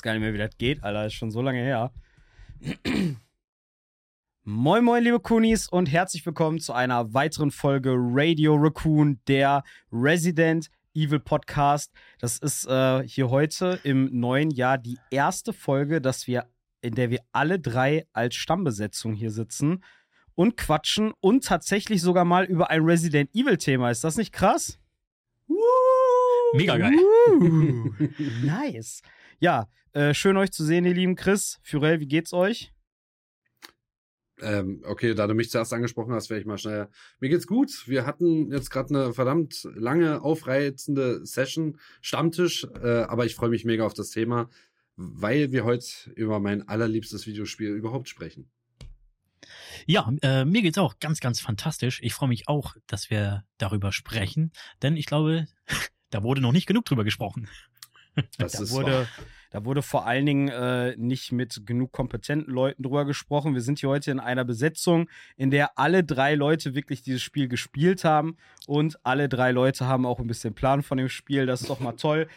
weiß gar nicht mehr, wie das geht, Alter. Ist schon so lange her. Moin, moin, liebe Kunis und herzlich willkommen zu einer weiteren Folge Radio Raccoon, der Resident Evil Podcast. Das ist äh, hier heute im neuen Jahr die erste Folge, dass wir, in der wir alle drei als Stammbesetzung hier sitzen und quatschen und tatsächlich sogar mal über ein Resident Evil Thema. Ist das nicht krass? Mega geil. nice. Ja, äh, schön euch zu sehen, ihr lieben Chris. Furell, wie geht's euch? Ähm, okay, da du mich zuerst angesprochen hast, werde ich mal schnell. Mir geht's gut. Wir hatten jetzt gerade eine verdammt lange, aufreizende Session, Stammtisch, äh, aber ich freue mich mega auf das Thema, weil wir heute über mein allerliebstes Videospiel überhaupt sprechen. Ja, äh, mir geht's auch ganz, ganz fantastisch. Ich freue mich auch, dass wir darüber sprechen, denn ich glaube, da wurde noch nicht genug drüber gesprochen. Das da, wurde, wahr. da wurde vor allen Dingen äh, nicht mit genug kompetenten Leuten drüber gesprochen. Wir sind hier heute in einer Besetzung, in der alle drei Leute wirklich dieses Spiel gespielt haben und alle drei Leute haben auch ein bisschen Plan von dem Spiel. Das ist doch mal toll.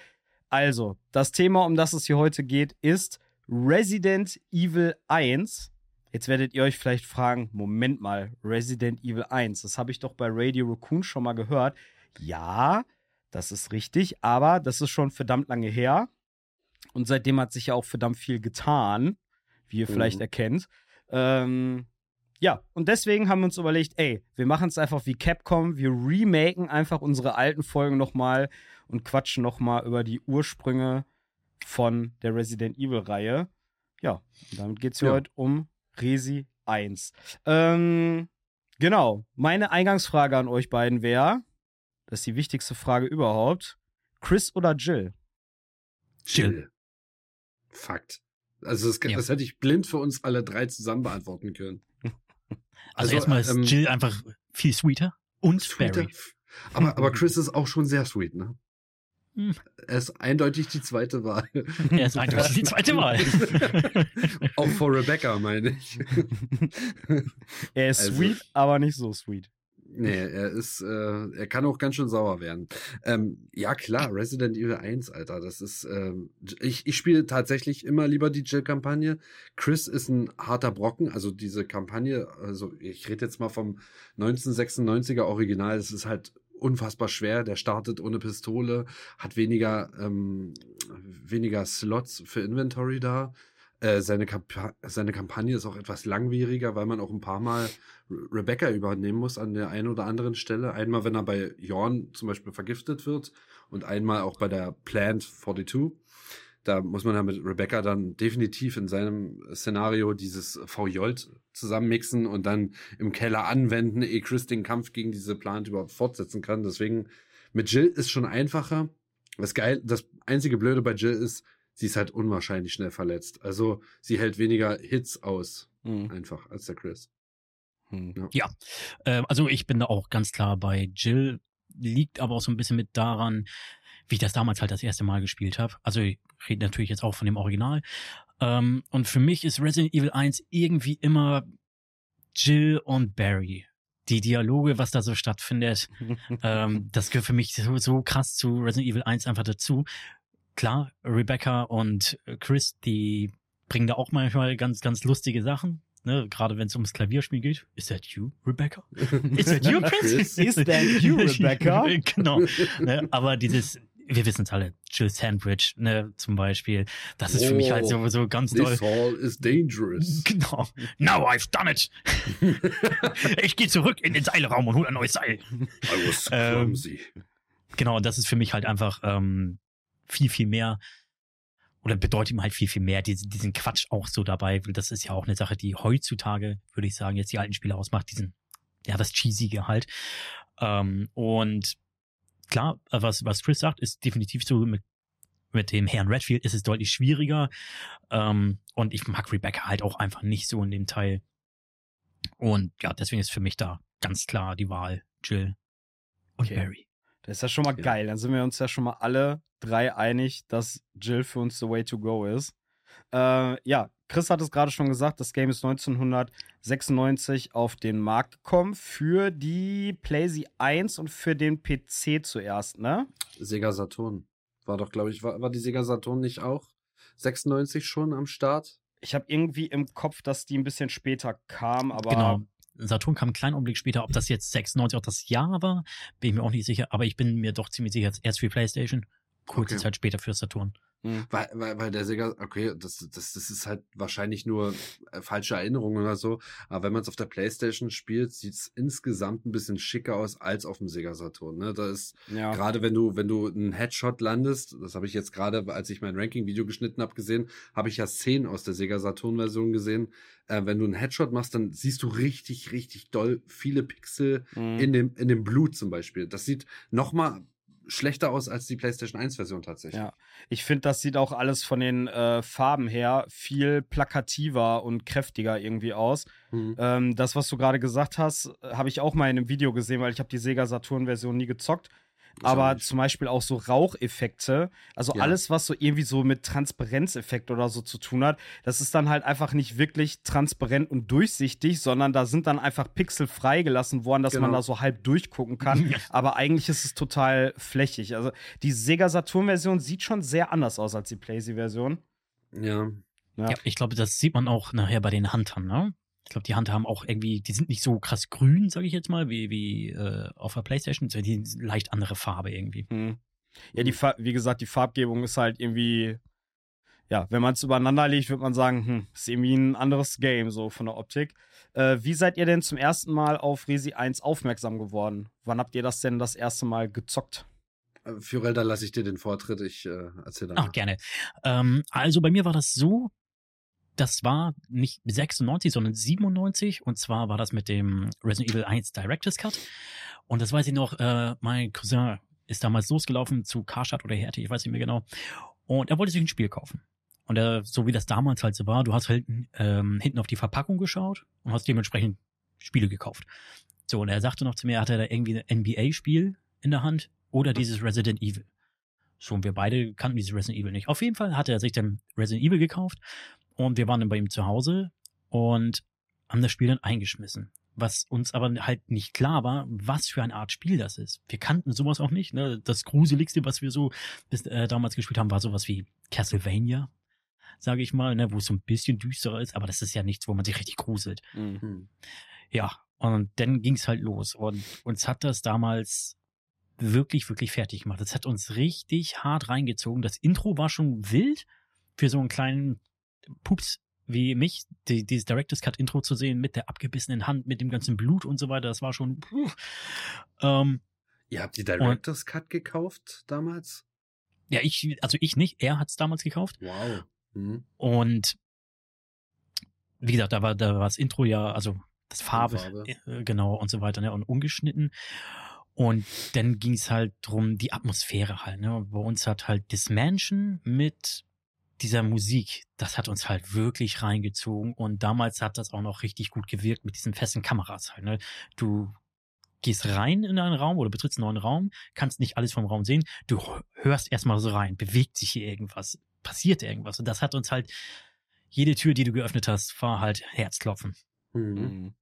Also, das Thema, um das es hier heute geht, ist Resident Evil 1. Jetzt werdet ihr euch vielleicht fragen, Moment mal, Resident Evil 1, das habe ich doch bei Radio Raccoon schon mal gehört. Ja, das ist richtig, aber das ist schon verdammt lange her. Und seitdem hat sich ja auch verdammt viel getan, wie ihr mhm. vielleicht erkennt. Ähm, ja, und deswegen haben wir uns überlegt, ey, wir machen es einfach wie Capcom, wir remaken einfach unsere alten Folgen nochmal und quatschen nochmal über die Ursprünge von der Resident Evil-Reihe. Ja, und damit geht es ja. heute um Resi 1. Ähm, genau, meine Eingangsfrage an euch beiden wäre, das ist die wichtigste Frage überhaupt. Chris oder Jill? Jill. Fakt. Also das, ja. das hätte ich blind für uns alle drei zusammen beantworten können. Also, also erstmal ist ähm, Jill einfach viel sweeter und sweeter. Barry. Aber, aber Chris ist auch schon sehr sweet, ne? Hm. Er ist eindeutig die zweite Wahl. Er ist eindeutig die zweite Wahl. auch vor Rebecca, meine ich. Er ist also, sweet, aber nicht so sweet. Nee, er ist, äh, er kann auch ganz schön sauer werden. Ähm, ja, klar, Resident Evil 1, Alter, das ist, ähm, ich, ich spiele tatsächlich immer lieber die Jill-Kampagne. Chris ist ein harter Brocken, also diese Kampagne, also ich rede jetzt mal vom 1996er Original, das ist halt unfassbar schwer. Der startet ohne Pistole, hat weniger, ähm, weniger Slots für Inventory da. Äh, seine, Kamp seine Kampagne ist auch etwas langwieriger, weil man auch ein paar Mal Rebecca übernehmen muss an der einen oder anderen Stelle. Einmal, wenn er bei Jorn zum Beispiel vergiftet wird und einmal auch bei der Plant 42. Da muss man ja mit Rebecca dann definitiv in seinem Szenario dieses V-Jolt zusammenmixen und dann im Keller anwenden, ehe Chris den Kampf gegen diese Plant überhaupt fortsetzen kann. Deswegen mit Jill ist schon einfacher. Das geil, das einzige Blöde bei Jill ist, sie ist halt unwahrscheinlich schnell verletzt. Also sie hält weniger Hits aus, mhm. einfach, als der Chris. Mhm. Ja, ja. Äh, also ich bin da auch ganz klar bei Jill, liegt aber auch so ein bisschen mit daran, wie ich das damals halt das erste Mal gespielt habe. Also ich rede natürlich jetzt auch von dem Original. Ähm, und für mich ist Resident Evil 1 irgendwie immer Jill und Barry die Dialoge, was da so stattfindet, ähm, das gehört für mich so, so krass zu Resident Evil 1 einfach dazu klar, Rebecca und Chris, die bringen da auch manchmal ganz, ganz lustige Sachen. Ne, gerade wenn es ums Klavierspiel geht. Is that you, Rebecca? Is that you, Chris? Is that you, Rebecca? genau. Ne, aber dieses, wir wissen es alle, Jill Sandwich, ne, zum Beispiel. Das ist oh, für mich halt so, so ganz this toll. This hall is dangerous. Genau. Now I've done it. ich gehe zurück in den Seilraum und hole ein neues Seil. I was clumsy. Ähm, genau, das ist für mich halt einfach ähm, viel, viel mehr oder bedeutet ihm halt viel, viel mehr, diesen, diesen Quatsch auch so dabei, weil das ist ja auch eine Sache, die heutzutage, würde ich sagen, jetzt die alten Spiele ausmacht, diesen, ja, das Cheesige halt. Ähm, und klar, was, was Chris sagt, ist definitiv so mit, mit dem Herrn Redfield ist es deutlich schwieriger. Ähm, und ich mag Rebecca halt auch einfach nicht so in dem Teil. Und ja, deswegen ist für mich da ganz klar die Wahl Jill und okay. Barry. Das ist ja schon mal ja. geil. Dann sind wir uns ja schon mal alle drei einig, dass Jill für uns the way to go ist. Äh, ja, Chris hat es gerade schon gesagt, das Game ist 1996 auf den Markt gekommen für die PlayStation 1 und für den PC zuerst, ne? Sega Saturn. War doch, glaube ich, war, war die Sega Saturn nicht auch 96 schon am Start? Ich habe irgendwie im Kopf, dass die ein bisschen später kam, aber. Genau. Saturn kam einen kleinen Augenblick später. Ob das jetzt 96 auch das Jahr war, bin ich mir auch nicht sicher. Aber ich bin mir doch ziemlich sicher, erst für PlayStation, kurze okay. Zeit später für Saturn. Mhm. Weil, weil, weil der Sega, okay, das, das, das ist halt wahrscheinlich nur äh, falsche Erinnerungen oder so, aber wenn man es auf der Playstation spielt, sieht es insgesamt ein bisschen schicker aus als auf dem Sega Saturn. Ne? Da ist ja. gerade wenn du, wenn du einen Headshot landest, das habe ich jetzt gerade, als ich mein Ranking-Video geschnitten habe, gesehen, habe ich ja Szenen aus der Sega Saturn-Version gesehen. Äh, wenn du einen Headshot machst, dann siehst du richtig, richtig doll viele Pixel mhm. in, dem, in dem Blut zum Beispiel. Das sieht nochmal schlechter aus als die PlayStation 1 Version tatsächlich. Ja, ich finde, das sieht auch alles von den äh, Farben her viel plakativer und kräftiger irgendwie aus. Mhm. Ähm, das, was du gerade gesagt hast, habe ich auch mal in einem Video gesehen, weil ich habe die Sega Saturn Version nie gezockt aber zum Beispiel auch so Raucheffekte, also ja. alles, was so irgendwie so mit Transparenzeffekt oder so zu tun hat, das ist dann halt einfach nicht wirklich transparent und durchsichtig, sondern da sind dann einfach Pixel freigelassen worden, dass genau. man da so halb durchgucken kann. aber eigentlich ist es total flächig. Also die Sega Saturn-Version sieht schon sehr anders aus als die PlayStation-Version. Ja. ja. ja. ich glaube, das sieht man auch nachher bei den Huntern, ne? Ich glaube, die Hand haben auch irgendwie, die sind nicht so krass grün, sage ich jetzt mal, wie, wie äh, auf der Playstation. Die sind leicht andere Farbe irgendwie. Hm. Ja, die wie gesagt, die Farbgebung ist halt irgendwie, ja, wenn man es übereinander legt, würde man sagen, hm, ist irgendwie ein anderes Game, so von der Optik. Äh, wie seid ihr denn zum ersten Mal auf Resi 1 aufmerksam geworden? Wann habt ihr das denn das erste Mal gezockt? Äh, Fiorel, da lasse ich dir den Vortritt, ich äh, erzähle dann. Ach, gerne. Ähm, also bei mir war das so, das war nicht 96, sondern 97. Und zwar war das mit dem Resident Evil 1 Director's Cut. Und das weiß ich noch, äh, mein Cousin ist damals losgelaufen zu Karstadt oder Härte, ich weiß nicht mehr genau. Und er wollte sich ein Spiel kaufen. Und er, so wie das damals halt so war, du hast halt ähm, hinten auf die Verpackung geschaut und hast dementsprechend Spiele gekauft. So, und er sagte noch zu mir, hat er da irgendwie ein NBA-Spiel in der Hand oder dieses Resident Evil. So, und wir beide kannten dieses Resident Evil nicht. Auf jeden Fall hatte er sich dann Resident Evil gekauft und wir waren dann bei ihm zu Hause und haben das Spiel dann eingeschmissen. Was uns aber halt nicht klar war, was für eine Art Spiel das ist. Wir kannten sowas auch nicht. Ne? Das Gruseligste, was wir so bis äh, damals gespielt haben, war sowas wie Castlevania, sage ich mal, ne? wo es so ein bisschen düsterer ist, aber das ist ja nichts, wo man sich richtig gruselt. Mhm. Ja, und dann ging es halt los. Und uns hat das damals wirklich, wirklich fertig gemacht. Das hat uns richtig hart reingezogen. Das Intro war schon wild für so einen kleinen Pups wie mich, die, dieses Director's Cut Intro zu sehen mit der abgebissenen Hand, mit dem ganzen Blut und so weiter, das war schon. Puh. Ähm, Ihr habt die Director's und, Cut gekauft damals? Ja, ich, also ich nicht, er hat es damals gekauft. Wow. Mhm. Und wie gesagt, da war, da war das Intro ja, also das Farbe, Farbe. Äh, genau und so weiter, ne, und ungeschnitten. Und dann ging es halt drum, die Atmosphäre halt, ne. Bei uns hat halt Dismansion mit dieser Musik, das hat uns halt wirklich reingezogen und damals hat das auch noch richtig gut gewirkt mit diesen festen Kameras halt. Ne? Du gehst rein in einen Raum oder betrittst einen neuen Raum, kannst nicht alles vom Raum sehen, du hörst erstmal so rein, bewegt sich hier irgendwas, passiert irgendwas und das hat uns halt, jede Tür, die du geöffnet hast, war halt Herzklopfen. Mhm. mhm.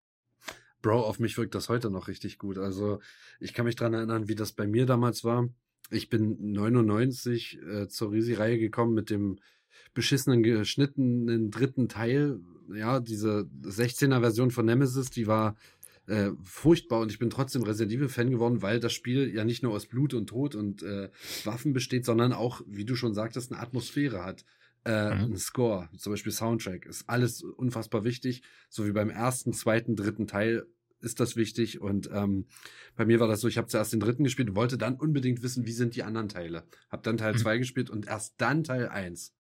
Bro, auf mich wirkt das heute noch richtig gut. Also ich kann mich dran erinnern, wie das bei mir damals war. Ich bin 99 äh, zur Risi-Reihe gekommen mit dem beschissenen geschnittenen dritten Teil. Ja, diese 16er Version von Nemesis, die war äh, furchtbar und ich bin trotzdem Resident Evil Fan geworden, weil das Spiel ja nicht nur aus Blut und Tod und äh, Waffen besteht, sondern auch, wie du schon sagtest, eine Atmosphäre hat. Äh, mhm. Ein Score, zum Beispiel Soundtrack, ist alles unfassbar wichtig. So wie beim ersten, zweiten, dritten Teil ist das wichtig. Und ähm, bei mir war das so, ich habe zuerst den dritten gespielt und wollte dann unbedingt wissen, wie sind die anderen Teile. Hab dann Teil 2 mhm. gespielt und erst dann Teil 1.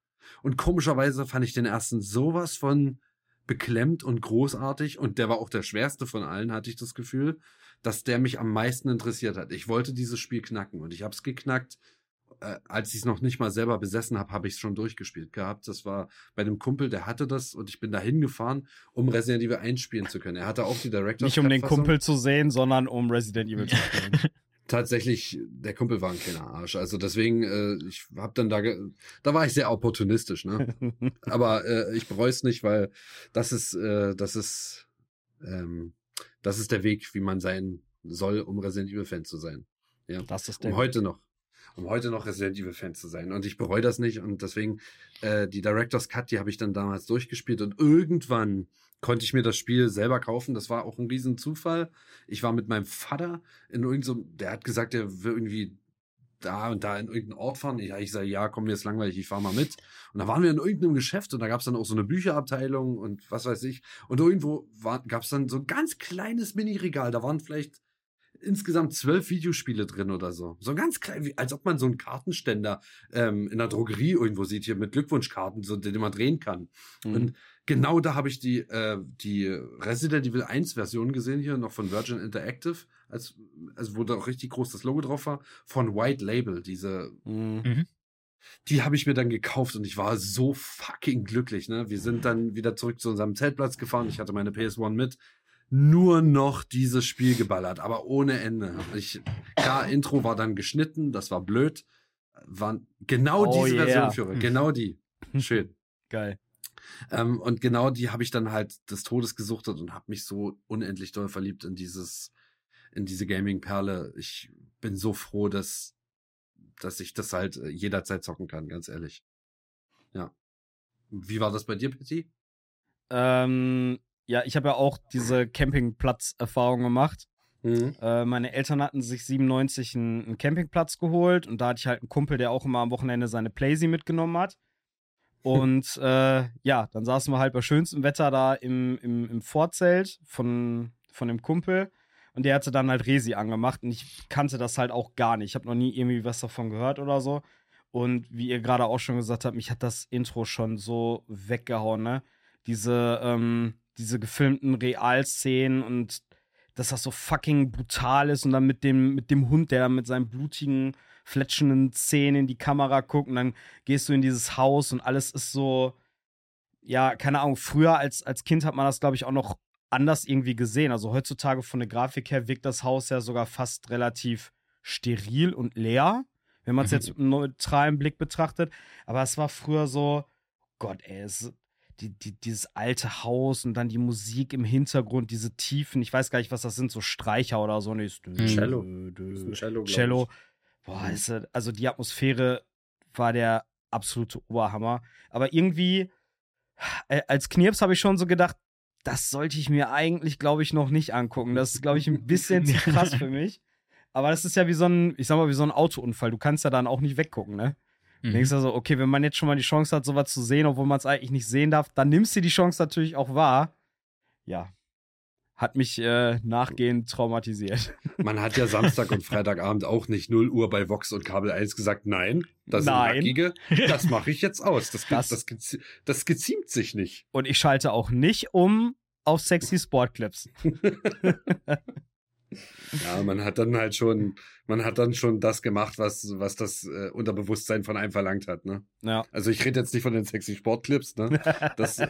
Und komischerweise fand ich den ersten sowas von beklemmt und großartig und der war auch der schwerste von allen, hatte ich das Gefühl, dass der mich am meisten interessiert hat. Ich wollte dieses Spiel knacken und ich habe es geknackt. Äh, als ich es noch nicht mal selber besessen habe, habe ich es schon durchgespielt gehabt. Das war bei einem Kumpel, der hatte das und ich bin da hingefahren, um Resident Evil einspielen zu können. Er hatte auch die Director. Nicht um den Kumpel zu sehen, sondern um Resident Evil zu spielen. tatsächlich, der Kumpel war ein kleiner Arsch. Also deswegen, äh, ich habe dann da, da war ich sehr opportunistisch, ne? Aber äh, ich bereue es nicht, weil das ist, äh, das ist, ähm, das ist der Weg, wie man sein soll, um Resident Evil Fan zu sein. Ja, das ist der um heute noch. um heute noch Resident Evil Fan zu sein. Und ich bereue das nicht und deswegen äh, die Director's Cut, die habe ich dann damals durchgespielt und irgendwann konnte ich mir das Spiel selber kaufen. Das war auch ein riesen Zufall. Ich war mit meinem Vater in irgendeinem, der hat gesagt, er will irgendwie da und da in irgendeinen Ort fahren. Ich, ich sage, ja, komm, mir ist langweilig, ich fahre mal mit. Und da waren wir in irgendeinem Geschäft und da gab es dann auch so eine Bücherabteilung und was weiß ich. Und irgendwo gab es dann so ein ganz kleines Mini-Regal. Da waren vielleicht insgesamt zwölf Videospiele drin oder so. So ganz klein, wie, als ob man so einen Kartenständer ähm, in der Drogerie irgendwo sieht, hier mit Glückwunschkarten, so, den man drehen kann. Mhm. Und genau da habe ich die, äh, die Resident Evil 1 Version gesehen, hier noch von Virgin Interactive als, also wo da auch richtig groß das Logo drauf war, von White Label, diese, mhm. mhm. die habe ich mir dann gekauft und ich war so fucking glücklich, ne? Wir sind dann wieder zurück zu unserem Zeltplatz gefahren, ich hatte meine PS1 mit, nur noch dieses Spiel geballert, aber ohne Ende. Ich, klar, Intro war dann geschnitten, das war blöd, waren genau oh diese yeah. Version für, genau die. Schön. Geil. Ähm, und genau die habe ich dann halt des Todes gesuchtet und habe mich so unendlich doll verliebt in dieses in diese Gaming-Perle. Ich bin so froh, dass, dass ich das halt äh, jederzeit zocken kann, ganz ehrlich. Ja. Wie war das bei dir, Petit? Ähm, ja, ich habe ja auch diese Campingplatz-Erfahrung gemacht. Mhm. Äh, meine Eltern hatten sich 97 einen, einen, Campingplatz geholt und da hatte ich halt einen Kumpel, der auch immer am Wochenende seine Playsee mitgenommen hat. Und äh, ja, dann saßen wir halt bei schönstem Wetter da im, im, im Vorzelt von, von dem Kumpel. Und der hatte dann halt Resi angemacht und ich kannte das halt auch gar nicht. Ich habe noch nie irgendwie was davon gehört oder so. Und wie ihr gerade auch schon gesagt habt, mich hat das Intro schon so weggehauen, ne? Diese, ähm, diese gefilmten Realszenen und dass das so fucking brutal ist und dann mit dem, mit dem Hund, der mit seinen blutigen, fletschenden Zähnen in die Kamera guckt und dann gehst du in dieses Haus und alles ist so, ja, keine Ahnung, früher als, als Kind hat man das, glaube ich, auch noch anders irgendwie gesehen. Also heutzutage von der Grafik her wirkt das Haus ja sogar fast relativ steril und leer, wenn man es mhm. jetzt mit einem neutralen Blick betrachtet. Aber es war früher so, Gott, ey, es, die, die, dieses alte Haus und dann die Musik im Hintergrund, diese Tiefen, ich weiß gar nicht, was das sind, so Streicher oder so. Nicht. Mhm. Cello. Das ist Cello. Cello. Boah, mhm. ist, also die Atmosphäre war der absolute Oberhammer. Aber irgendwie, äh, als Knirps habe ich schon so gedacht, das sollte ich mir eigentlich, glaube ich, noch nicht angucken. Das ist, glaube ich, ein bisschen zu krass für mich. Aber das ist ja wie so ein, ich sag mal, wie so ein Autounfall. Du kannst ja dann auch nicht weggucken, ne? Mhm. Denkst also, okay, wenn man jetzt schon mal die Chance hat, sowas zu sehen, obwohl man es eigentlich nicht sehen darf, dann nimmst du die Chance natürlich auch wahr. Ja, hat mich äh, nachgehend traumatisiert. Man hat ja Samstag und Freitagabend auch nicht 0 Uhr bei Vox und Kabel 1 gesagt, nein, das nein. sind Nackige, das mache ich jetzt aus. Das, das, das, das geziemt sich nicht. Und ich schalte auch nicht um auf sexy Sportclips. Ja, man hat dann halt schon, man hat dann schon das gemacht, was, was das äh, Unterbewusstsein von einem verlangt hat, ne? Ja. Also ich rede jetzt nicht von den sexy Sportclips, ne? Das, äh,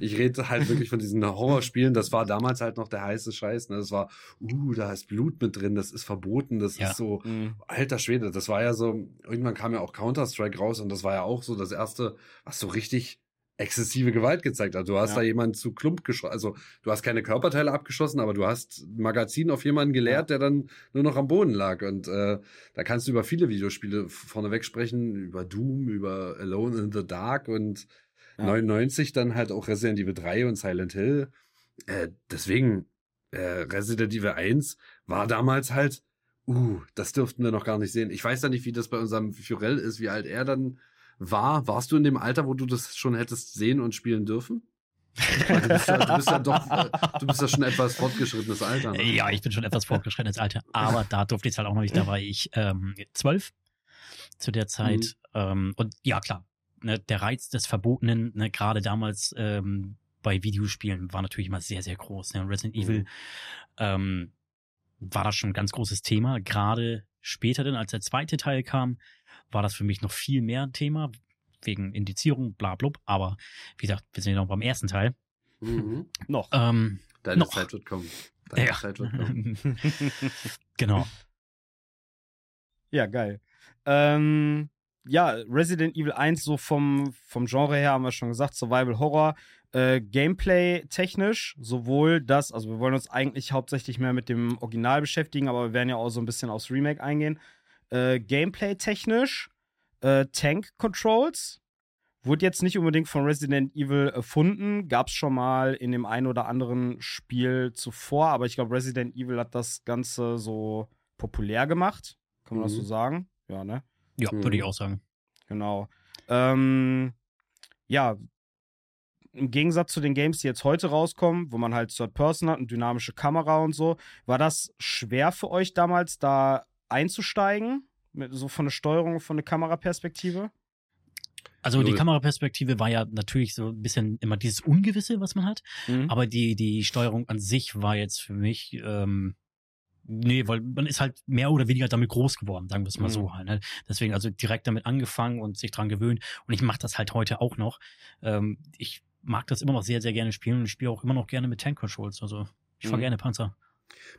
ich rede halt wirklich von diesen Horrorspielen. Das war damals halt noch der heiße Scheiß, ne? Das war, uh, da ist Blut mit drin, das ist verboten, das ja. ist so, mhm. alter Schwede. Das war ja so, irgendwann kam ja auch Counter-Strike raus und das war ja auch so das erste, was so richtig exzessive Gewalt gezeigt hat. Du hast ja. da jemanden zu Klump geschossen. Also du hast keine Körperteile abgeschossen, aber du hast ein Magazin auf jemanden geleert, ja. der dann nur noch am Boden lag. Und äh, da kannst du über viele Videospiele vorneweg sprechen, über Doom, über Alone in the Dark und ja. 99 dann halt auch Resident Evil 3 und Silent Hill. Äh, deswegen, äh, Resident Evil 1 war damals halt, uh, das dürften wir noch gar nicht sehen. Ich weiß ja nicht, wie das bei unserem Furell ist, wie alt er dann war. Warst du in dem Alter, wo du das schon hättest sehen und spielen dürfen? du, bist ja, du, bist ja, doch, du bist ja schon etwas fortgeschrittenes Alter. Ne? Ja, ich bin schon etwas fortgeschrittenes Alter. Aber da durfte ich es halt auch noch nicht. Da war ich ähm, zwölf zu der Zeit. Mhm. Ähm, und ja, klar, ne, der Reiz des Verbotenen, ne, gerade damals ähm, bei Videospielen, war natürlich immer sehr, sehr groß. Ne? Resident mhm. Evil ähm, war das schon ein ganz großes Thema. Gerade später dann, als der zweite Teil kam, war das für mich noch viel mehr ein Thema, wegen Indizierung, bla blub. Aber wie gesagt, wir sind ja noch beim ersten Teil. Mhm. noch. Ähm, Deine noch. Zeit wird kommen. Deine ja. Zeit wird kommen. genau. Ja, geil. Ähm, ja, Resident Evil 1 so vom, vom Genre her haben wir schon gesagt, Survival Horror, äh, Gameplay technisch, sowohl das, also wir wollen uns eigentlich hauptsächlich mehr mit dem Original beschäftigen, aber wir werden ja auch so ein bisschen aufs Remake eingehen. Äh, Gameplay technisch, äh, Tank Controls, wurde jetzt nicht unbedingt von Resident Evil erfunden, gab es schon mal in dem einen oder anderen Spiel zuvor, aber ich glaube, Resident Evil hat das Ganze so populär gemacht. Kann man mhm. das so mhm. sagen? Ja, ne? Ja, mhm. würde ich auch sagen. Genau. Ähm, ja, im Gegensatz zu den Games, die jetzt heute rauskommen, wo man halt Third Person hat und dynamische Kamera und so, war das schwer für euch damals, da einzusteigen? Mit, so von der Steuerung, von der Kameraperspektive? Also die Kameraperspektive war ja natürlich so ein bisschen immer dieses Ungewisse, was man hat. Mhm. Aber die, die Steuerung an sich war jetzt für mich, ähm, nee, weil man ist halt mehr oder weniger damit groß geworden, sagen wir es mal mhm. so halt. Ne? Deswegen also direkt damit angefangen und sich dran gewöhnt. Und ich mache das halt heute auch noch. Ähm, ich mag das immer noch sehr, sehr gerne spielen und ich spiele auch immer noch gerne mit Tank Controls. Also ich fahre mhm. gerne Panzer.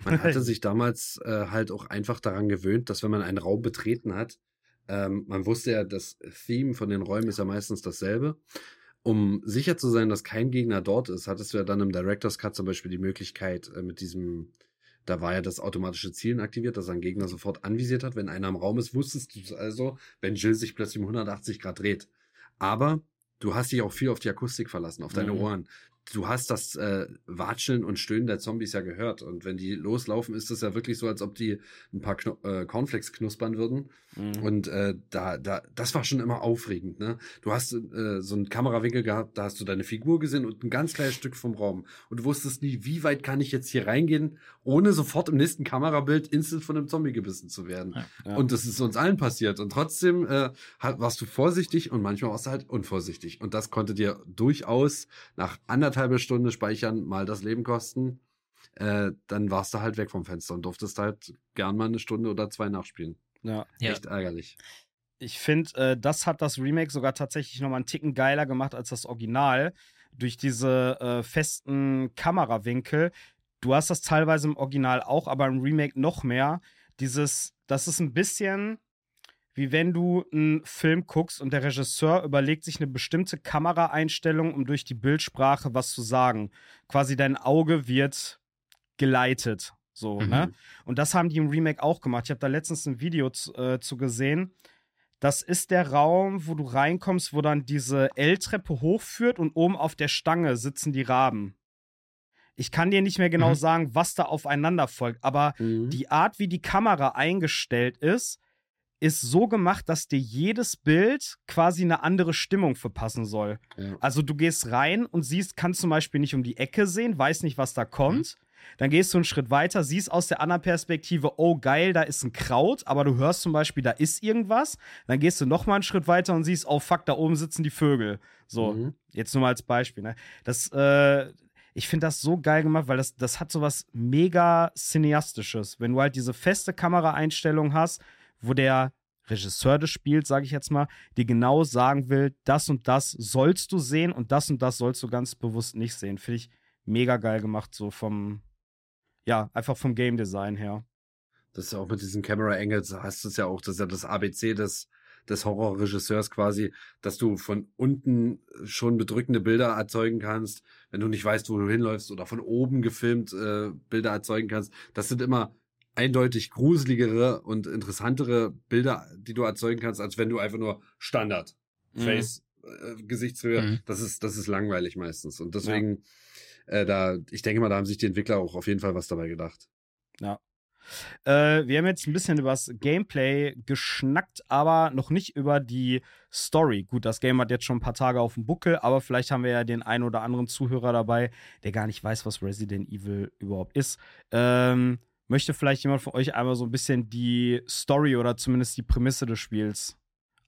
Man hatte sich damals äh, halt auch einfach daran gewöhnt, dass wenn man einen Raum betreten hat, ähm, man wusste ja, das Theme von den Räumen ist ja meistens dasselbe. Um sicher zu sein, dass kein Gegner dort ist, hattest du ja dann im Director's Cut zum Beispiel die Möglichkeit, äh, mit diesem, da war ja das automatische Zielen aktiviert, dass ein Gegner sofort anvisiert hat. Wenn einer im Raum ist, wusstest du also, wenn Jill sich plötzlich um 180 Grad dreht. Aber du hast dich auch viel auf die Akustik verlassen, auf deine mhm. Ohren. Du hast das äh, Watscheln und Stöhnen der Zombies ja gehört. Und wenn die loslaufen, ist es ja wirklich so, als ob die ein paar Kno äh, Cornflakes knuspern würden. Mhm. Und äh, da, da, das war schon immer aufregend. Ne? Du hast äh, so einen Kamerawinkel gehabt, da hast du deine Figur gesehen und ein ganz kleines Stück vom Raum. Und du wusstest nie, wie weit kann ich jetzt hier reingehen, ohne sofort im nächsten Kamerabild instant von einem Zombie gebissen zu werden. Ja. Und das ist uns allen passiert. Und trotzdem äh, warst du vorsichtig und manchmal warst du halt unvorsichtig. Und das konnte dir durchaus nach anderthalb Stunde Speichern mal das Leben kosten. Äh, dann warst du halt weg vom Fenster und durftest halt gern mal eine Stunde oder zwei nachspielen. Ja. Echt ja. ärgerlich. Ich finde, äh, das hat das Remake sogar tatsächlich nochmal einen Ticken geiler gemacht als das Original. Durch diese äh, festen Kamerawinkel. Du hast das teilweise im Original auch, aber im Remake noch mehr. Dieses, das ist ein bisschen wie wenn du einen Film guckst und der Regisseur überlegt sich eine bestimmte Kameraeinstellung, um durch die Bildsprache was zu sagen. Quasi dein Auge wird geleitet. So, mhm. ne? Und das haben die im Remake auch gemacht. Ich habe da letztens ein Video zu, äh, zu gesehen. Das ist der Raum, wo du reinkommst, wo dann diese L-Treppe hochführt und oben auf der Stange sitzen die Raben. Ich kann dir nicht mehr genau mhm. sagen, was da aufeinander folgt, aber mhm. die Art, wie die Kamera eingestellt ist, ist so gemacht, dass dir jedes Bild quasi eine andere Stimmung verpassen soll. Ja. Also du gehst rein und siehst, kannst zum Beispiel nicht um die Ecke sehen, weiß nicht, was da kommt. Mhm. Dann gehst du einen Schritt weiter, siehst aus der anderen Perspektive, oh geil, da ist ein Kraut, aber du hörst zum Beispiel, da ist irgendwas. Dann gehst du noch mal einen Schritt weiter und siehst, oh fuck, da oben sitzen die Vögel. So, mhm. jetzt nur mal als Beispiel. Ne? Das, äh, ich finde das so geil gemacht, weil das, das hat so was mega cineastisches. Wenn du halt diese feste Kameraeinstellung hast, wo der Regisseur des Spiels, sage ich jetzt mal, dir genau sagen will, das und das sollst du sehen und das und das sollst du ganz bewusst nicht sehen. Finde ich mega geil gemacht, so vom, ja, einfach vom Game Design her. Das ist ja auch mit diesen Camera Angles, hast du es ja auch, das ist ja das ABC des, des Horrorregisseurs quasi, dass du von unten schon bedrückende Bilder erzeugen kannst, wenn du nicht weißt, wo du hinläufst oder von oben gefilmt äh, Bilder erzeugen kannst. Das sind immer eindeutig gruseligere und interessantere Bilder, die du erzeugen kannst, als wenn du einfach nur Standard mhm. Face äh, Gesichtshöhe, mhm. das ist das ist langweilig meistens und deswegen ja äh, da, ich denke mal, da haben sich die Entwickler auch auf jeden Fall was dabei gedacht. Ja. Äh, wir haben jetzt ein bisschen über das Gameplay geschnackt, aber noch nicht über die Story. Gut, das Game hat jetzt schon ein paar Tage auf dem Buckel, aber vielleicht haben wir ja den einen oder anderen Zuhörer dabei, der gar nicht weiß, was Resident Evil überhaupt ist. Ähm, möchte vielleicht jemand von euch einmal so ein bisschen die Story oder zumindest die Prämisse des Spiels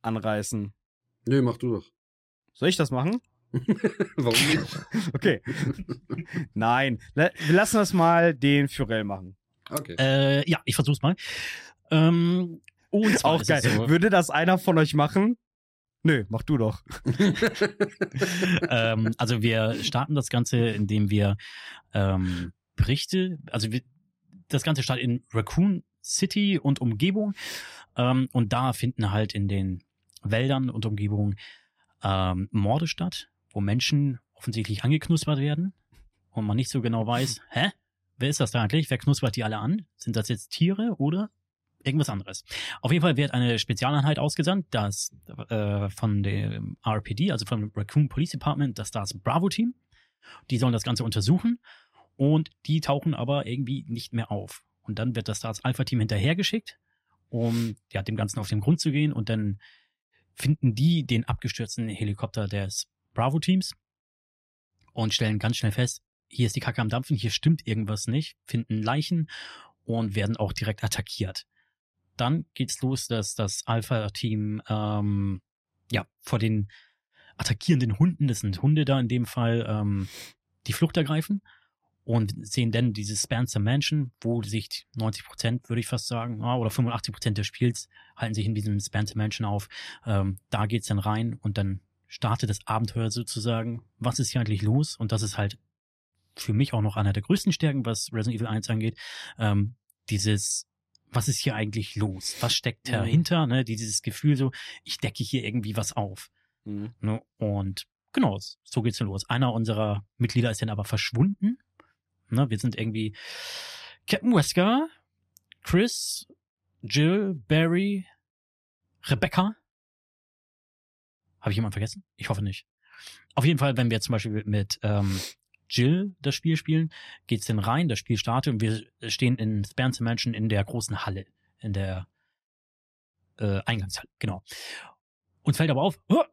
anreißen? Nee, mach du doch. Soll ich das machen? Warum nicht? okay. Nein, wir lassen das mal den Furell machen. Okay. Äh, ja, ich versuch's mal. Ähm, und zwar Auch geil. So. Würde das einer von euch machen? Nö, mach du doch. ähm, also wir starten das Ganze, indem wir ähm, Berichte, also wir, das Ganze startet in Raccoon City und Umgebung ähm, und da finden halt in den Wäldern und Umgebung ähm, Morde statt, wo Menschen offensichtlich angeknuspert werden und man nicht so genau weiß, hä? Wer ist das da eigentlich? Wer knuspert die alle an? Sind das jetzt Tiere oder irgendwas anderes? Auf jeden Fall wird eine Spezialeinheit ausgesandt, das äh, von dem RPD, also vom Raccoon Police Department, das das Bravo Team. Die sollen das Ganze untersuchen und die tauchen aber irgendwie nicht mehr auf. Und dann wird das Stars Alpha Team hinterhergeschickt, um ja, dem Ganzen auf den Grund zu gehen und dann finden die den abgestürzten Helikopter des Bravo Teams und stellen ganz schnell fest, hier ist die Kacke am Dampfen, hier stimmt irgendwas nicht, finden Leichen und werden auch direkt attackiert. Dann geht's los, dass das Alpha-Team ähm, ja vor den attackierenden Hunden, das sind Hunde da in dem Fall, ähm, die Flucht ergreifen und sehen dann dieses Spencer Mansion, wo sich 90 Prozent, würde ich fast sagen, oder 85 Prozent des Spiels halten sich in diesem Spencer Mansion auf. Ähm, da geht's dann rein und dann startet das Abenteuer sozusagen. Was ist hier eigentlich los? Und das ist halt für mich auch noch einer der größten Stärken, was Resident Evil 1 angeht. Ähm, dieses, was ist hier eigentlich los? Was steckt mhm. dahinter? Ne? Dieses Gefühl so, ich decke hier irgendwie was auf. Mhm. Ne? Und genau, so geht's dann los. Einer unserer Mitglieder ist dann aber verschwunden. Ne? Wir sind irgendwie Captain Wesker, Chris, Jill, Barry, Rebecca. Habe ich jemanden vergessen? Ich hoffe nicht. Auf jeden Fall, wenn wir zum Beispiel mit ähm, Jill das Spiel spielen, geht's dann rein, das Spiel startet und wir stehen in Spencer Mansion in der großen Halle, in der äh, Eingangshalle, genau. Uns fällt aber auf, oh,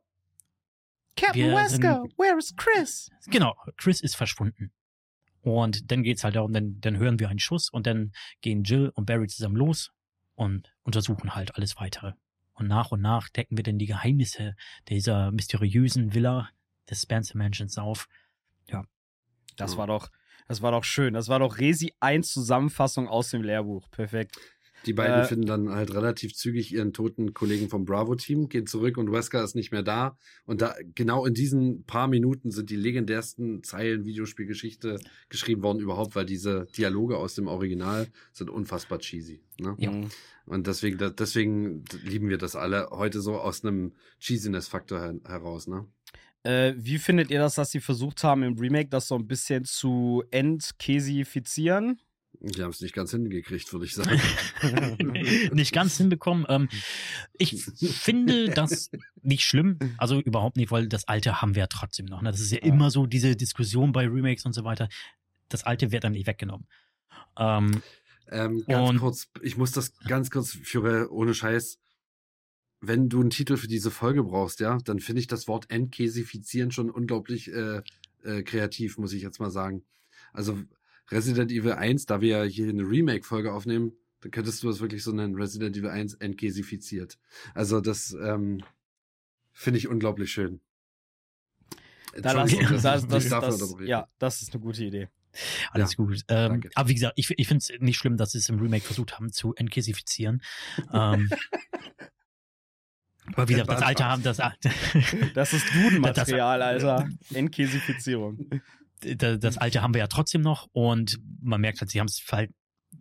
Captain Wesker, where is Chris? Genau, Chris ist verschwunden. Und dann geht's halt darum, dann, dann hören wir einen Schuss und dann gehen Jill und Barry zusammen los und untersuchen halt alles weitere. Und nach und nach decken wir dann die Geheimnisse dieser mysteriösen Villa des Spencer Mansions auf. Ja, das war doch, das war doch schön. Das war doch Resi 1 Zusammenfassung aus dem Lehrbuch. Perfekt. Die beiden äh, finden dann halt relativ zügig ihren toten Kollegen vom Bravo-Team, gehen zurück und Wesker ist nicht mehr da. Und da genau in diesen paar Minuten sind die legendärsten Zeilen Videospielgeschichte geschrieben worden überhaupt, weil diese Dialoge aus dem Original sind unfassbar cheesy. Ne? Ja. Und deswegen, deswegen lieben wir das alle heute so aus einem Cheesiness-Faktor heraus. Ne? Äh, wie findet ihr das, dass sie versucht haben, im Remake das so ein bisschen zu entkäsifizieren? Die haben es nicht ganz hingekriegt, würde ich sagen. nicht ganz hinbekommen. Ähm, ich finde das nicht schlimm. Also überhaupt nicht, weil das Alte haben wir ja trotzdem noch. Ne? Das ist ja immer so diese Diskussion bei Remakes und so weiter. Das Alte wird dann nicht weggenommen. Ähm, ähm, ganz kurz, ich muss das ganz kurz führen, ohne Scheiß wenn du einen Titel für diese Folge brauchst, ja, dann finde ich das Wort entkäsifizieren schon unglaublich äh, äh, kreativ, muss ich jetzt mal sagen. Also Resident Evil 1, da wir ja hier eine Remake-Folge aufnehmen, dann könntest du das wirklich so nennen, Resident Evil 1 entkäsifiziert. Also das ähm, finde ich unglaublich schön. Da lass, das, das, das, das, ja, das ist eine gute Idee. Alles ja, gut. Ähm, aber wie gesagt, ich, ich finde es nicht schlimm, dass sie es im Remake versucht haben zu entkäsifizieren. ähm, Aber wie gesagt, das Alte haben das. das ist Dudenmaterial, Alter. Entkäsifizierung. Das, Alte haben wir ja trotzdem noch und man merkt halt, sie haben es halt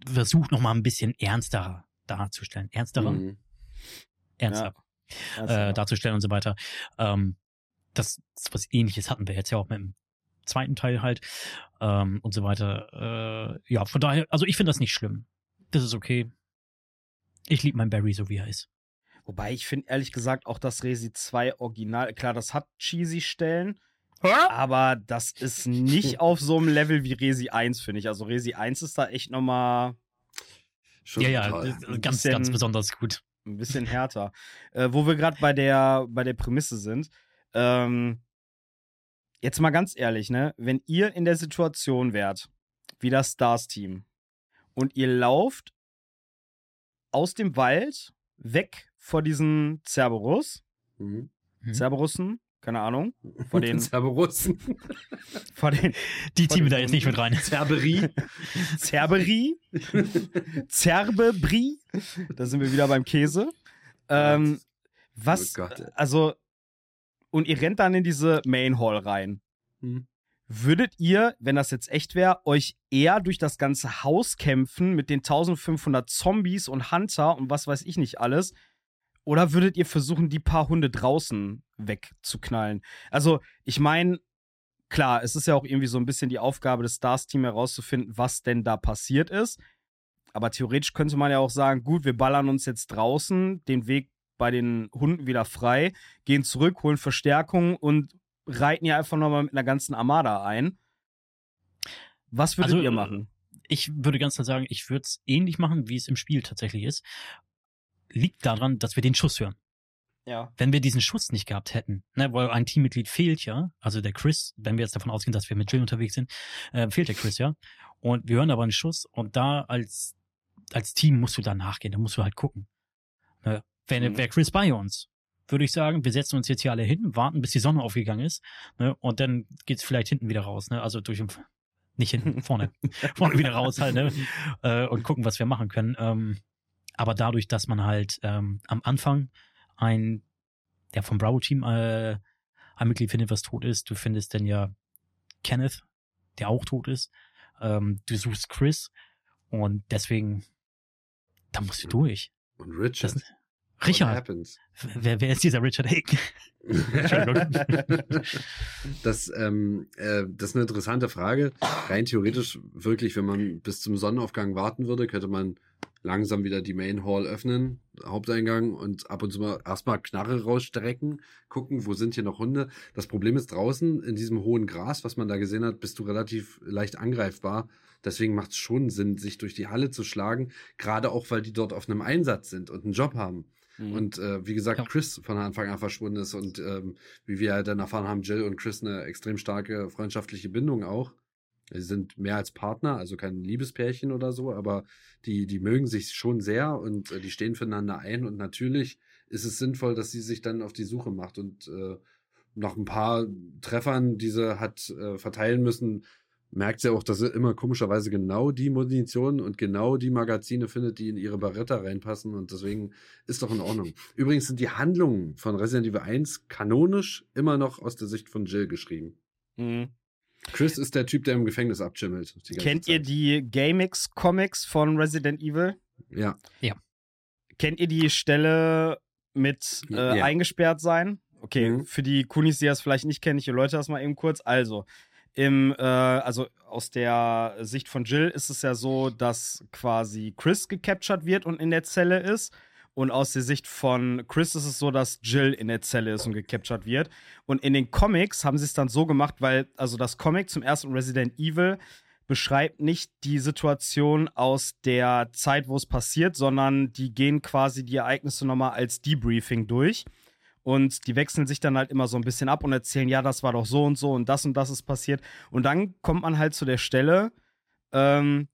versucht, noch mal ein bisschen ernster darzustellen. Ernsterer? Mhm. Ernster. Ja. Äh, darzustellen und so weiter. Ähm, das, das was ähnliches hatten wir jetzt ja auch mit dem zweiten Teil halt ähm, und so weiter. Äh, ja, von daher, also ich finde das nicht schlimm. Das ist okay. Ich liebe meinen Barry so wie er ist. Wobei ich finde ehrlich gesagt auch das Resi 2 Original, klar, das hat cheesy Stellen, aber das ist nicht auf so einem Level wie Resi 1, finde ich. Also Resi 1 ist da echt nochmal. Ja, ja, ganz, bisschen, ganz besonders gut. Ein bisschen härter. äh, wo wir gerade bei der, bei der Prämisse sind. Ähm, jetzt mal ganz ehrlich, ne? Wenn ihr in der Situation wärt, wie das Stars-Team, und ihr lauft aus dem Wald weg vor diesen Cerberus. Mhm. mhm. Cerberussen, keine Ahnung. Vor den Cerberussen. vor den. Die Team da jetzt nicht mit rein. Cerberi. Cerberi. Cerbebri. Da sind wir wieder beim Käse. Ähm, was, oh also, und ihr rennt dann in diese Main Hall rein. Mhm. Würdet ihr, wenn das jetzt echt wäre, euch eher durch das ganze Haus kämpfen mit den 1500 Zombies und Hunter und was weiß ich nicht alles, Oder würdet ihr versuchen, die paar Hunde draußen wegzuknallen? Also, ich meine, klar, es ist ja auch irgendwie so ein bisschen die Aufgabe des Stars-Teams herauszufinden, was denn da passiert ist. Aber theoretisch könnte man ja auch sagen, gut, wir ballern uns jetzt draußen den Weg bei den Hunden wieder frei, gehen zurück, holen Verstärkung und reiten ja einfach nochmal mit einer ganzen Armada ein. Was würdet also, ihr machen? Ich würde ganz klar sagen, ich würde es ähnlich machen, wie es im Spiel tatsächlich ist. Liegt daran, dass wir den Schuss hören. Ja. Wenn wir diesen Schuss nicht gehabt hätten, ne, weil ein Teammitglied fehlt ja, also der Chris, wenn wir jetzt davon ausgehen, dass wir mit Jill unterwegs sind, äh, fehlt der Chris ja. Und wir hören aber einen Schuss und da als, als Team musst du da nachgehen, da musst du halt gucken. Ne, wenn, mhm. wäre Chris bei uns, würde ich sagen, wir setzen uns jetzt hier alle hin, warten, bis die Sonne aufgegangen ist, ne, und dann geht's vielleicht hinten wieder raus, ne, also durch, nicht hinten, vorne, vorne wieder raus halt, ne, äh, und gucken, was wir machen können. Ähm, aber dadurch, dass man halt ähm, am Anfang ein, der vom Bravo-Team äh, ein Mitglied findet, was tot ist. Du findest dann ja Kenneth, der auch tot ist. Ähm, du suchst Chris und deswegen, da musst du durch. Und Richard. Das, Richard. Wer, wer ist dieser Richard Hick? das, ähm, äh, das ist eine interessante Frage. Rein theoretisch, wirklich, wenn man bis zum Sonnenaufgang warten würde, könnte man langsam wieder die Main Hall öffnen, Haupteingang und ab und zu mal erstmal Knarre rausstrecken, gucken, wo sind hier noch Hunde. Das Problem ist draußen in diesem hohen Gras, was man da gesehen hat, bist du relativ leicht angreifbar. Deswegen macht es schon Sinn, sich durch die Halle zu schlagen, gerade auch, weil die dort auf einem Einsatz sind und einen Job haben. Mhm. Und äh, wie gesagt, ja. Chris von Anfang an verschwunden ist und ähm, wie wir dann erfahren haben, Jill und Chris eine extrem starke freundschaftliche Bindung auch. Sie sind mehr als Partner, also kein Liebespärchen oder so, aber die, die mögen sich schon sehr und äh, die stehen füreinander ein. Und natürlich ist es sinnvoll, dass sie sich dann auf die Suche macht und äh, nach ein paar Treffern, die sie hat äh, verteilen müssen, merkt sie auch, dass sie immer komischerweise genau die Munition und genau die Magazine findet, die in ihre Barretta reinpassen und deswegen ist doch in Ordnung. Übrigens sind die Handlungen von Resident Evil 1 kanonisch immer noch aus der Sicht von Jill geschrieben. Mhm. Chris ist der Typ, der im Gefängnis abschimmelt. Kennt Zeit. ihr die GameX Comics von Resident Evil? Ja. Ja. Kennt ihr die Stelle mit äh, ja. eingesperrt sein? Okay, mhm. für die Kunis, die das vielleicht nicht kennen, ich erläutere das mal eben kurz. Also, im, äh, also aus der Sicht von Jill ist es ja so, dass quasi Chris gecaptured wird und in der Zelle ist. Und aus der Sicht von Chris ist es so, dass Jill in der Zelle ist und gecaptured wird. Und in den Comics haben sie es dann so gemacht, weil, also das Comic zum ersten Resident Evil beschreibt nicht die Situation aus der Zeit, wo es passiert, sondern die gehen quasi die Ereignisse nochmal als Debriefing durch. Und die wechseln sich dann halt immer so ein bisschen ab und erzählen, ja, das war doch so und so und das und das ist passiert. Und dann kommt man halt zu der Stelle, ähm,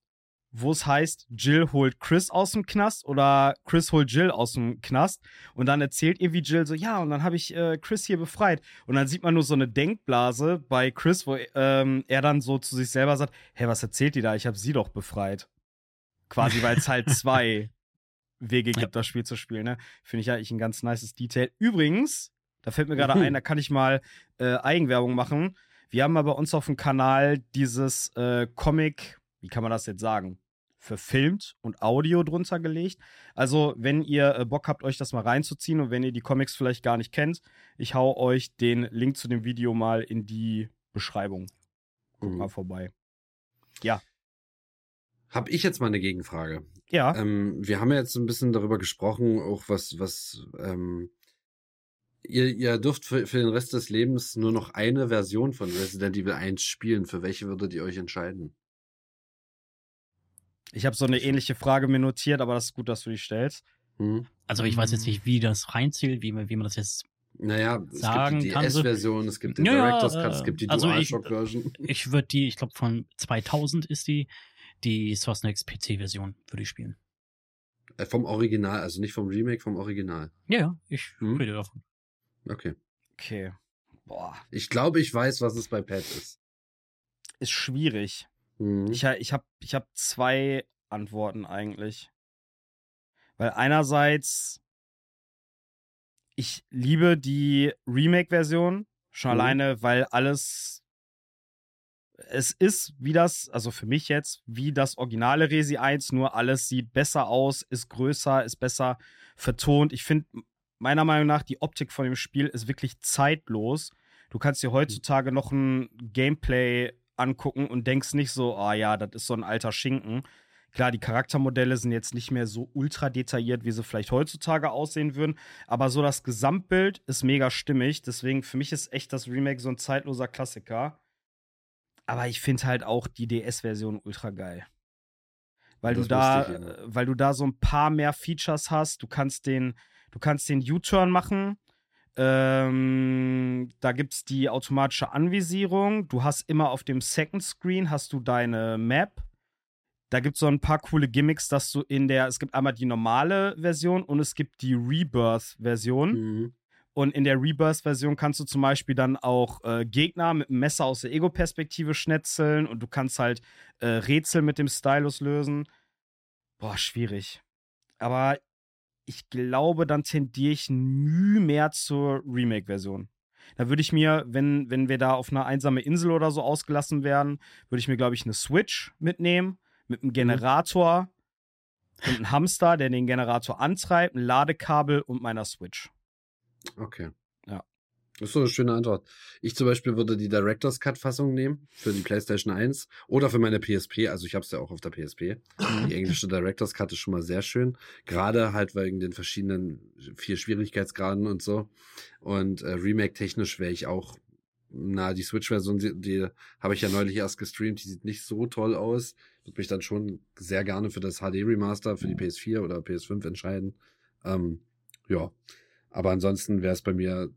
wo es heißt, Jill holt Chris aus dem Knast oder Chris holt Jill aus dem Knast und dann erzählt irgendwie Jill so, ja, und dann habe ich äh, Chris hier befreit. Und dann sieht man nur so eine Denkblase bei Chris, wo ähm, er dann so zu sich selber sagt, hey, was erzählt die da? Ich habe sie doch befreit. Quasi, weil es halt zwei Wege gibt, ja. das Spiel zu spielen. Ne? Finde ich eigentlich ein ganz nices Detail. Übrigens, da fällt mir gerade mhm. ein, da kann ich mal äh, Eigenwerbung machen. Wir haben mal bei uns auf dem Kanal dieses äh, Comic, wie kann man das jetzt sagen? Verfilmt und Audio drunter gelegt. Also, wenn ihr äh, Bock habt, euch das mal reinzuziehen und wenn ihr die Comics vielleicht gar nicht kennt, ich hau euch den Link zu dem Video mal in die Beschreibung. Guck mhm. mal vorbei. Ja. Hab ich jetzt mal eine Gegenfrage? Ja. Ähm, wir haben ja jetzt ein bisschen darüber gesprochen, auch was, was, ähm, ihr, ihr dürft für, für den Rest des Lebens nur noch eine Version von Resident Evil 1 spielen. Für welche würdet ihr euch entscheiden? Ich habe so eine ähnliche Frage mir notiert, aber das ist gut, dass du die stellst. Mhm. Also ich weiß jetzt nicht, wie das reinzählt, wie, wie man das jetzt naja, es sagen gibt die DS-Version, es gibt die ja, Director's Cut, es gibt die also DualShock-Version. Ich, ich würde die, ich glaube von 2000 ist die, die Sosnex PC-Version würde ich spielen. Äh, vom Original, also nicht vom Remake, vom Original. Ja, ja, ich hm? rede davon. Okay. Okay. Boah. Ich glaube, ich weiß, was es bei Pat ist. Ist schwierig. Mhm. Ich, ich habe ich hab zwei Antworten eigentlich. Weil einerseits, ich liebe die Remake-Version, schon mhm. alleine, weil alles. Es ist wie das, also für mich jetzt, wie das originale Resi 1, nur alles sieht besser aus, ist größer, ist besser vertont. Ich finde, meiner Meinung nach, die Optik von dem Spiel ist wirklich zeitlos. Du kannst dir heutzutage noch ein Gameplay angucken und denkst nicht so, ah ja, das ist so ein alter Schinken. Klar, die Charaktermodelle sind jetzt nicht mehr so ultra detailliert, wie sie vielleicht heutzutage aussehen würden, aber so das Gesamtbild ist mega stimmig. Deswegen für mich ist echt das Remake so ein zeitloser Klassiker. Aber ich finde halt auch die DS-Version ultra geil. Weil das du da, ich, ja. weil du da so ein paar mehr Features hast. Du kannst den, du kannst den U-Turn machen. Ähm, da gibt es die automatische Anvisierung. Du hast immer auf dem Second Screen hast du deine Map. Da gibt es so ein paar coole Gimmicks, dass du in der, es gibt einmal die normale Version und es gibt die Rebirth-Version. Mhm. Und in der Rebirth-Version kannst du zum Beispiel dann auch äh, Gegner mit einem Messer aus der Ego-Perspektive schnetzeln und du kannst halt äh, Rätsel mit dem Stylus lösen. Boah, schwierig. Aber ich glaube, dann tendiere ich Mühe mehr zur Remake-Version. Da würde ich mir, wenn, wenn wir da auf einer einsamen Insel oder so ausgelassen werden, würde ich mir, glaube ich, eine Switch mitnehmen mit einem mhm. Generator und einem Hamster, der den Generator antreibt, ein Ladekabel und meiner Switch. Okay. Das ist so eine schöne Antwort. Ich zum Beispiel würde die Director's Cut-Fassung nehmen für die PlayStation 1 oder für meine PSP. Also ich habe es ja auch auf der PSP. Die englische Director's Cut ist schon mal sehr schön. Gerade halt wegen den verschiedenen vier Schwierigkeitsgraden und so. Und äh, Remake-technisch wäre ich auch na, die Switch-Version, die, die habe ich ja neulich erst gestreamt, die sieht nicht so toll aus. Würde mich dann schon sehr gerne für das HD-Remaster, für die PS4 oder PS5 entscheiden. Ähm, ja. Aber ansonsten wäre es bei mir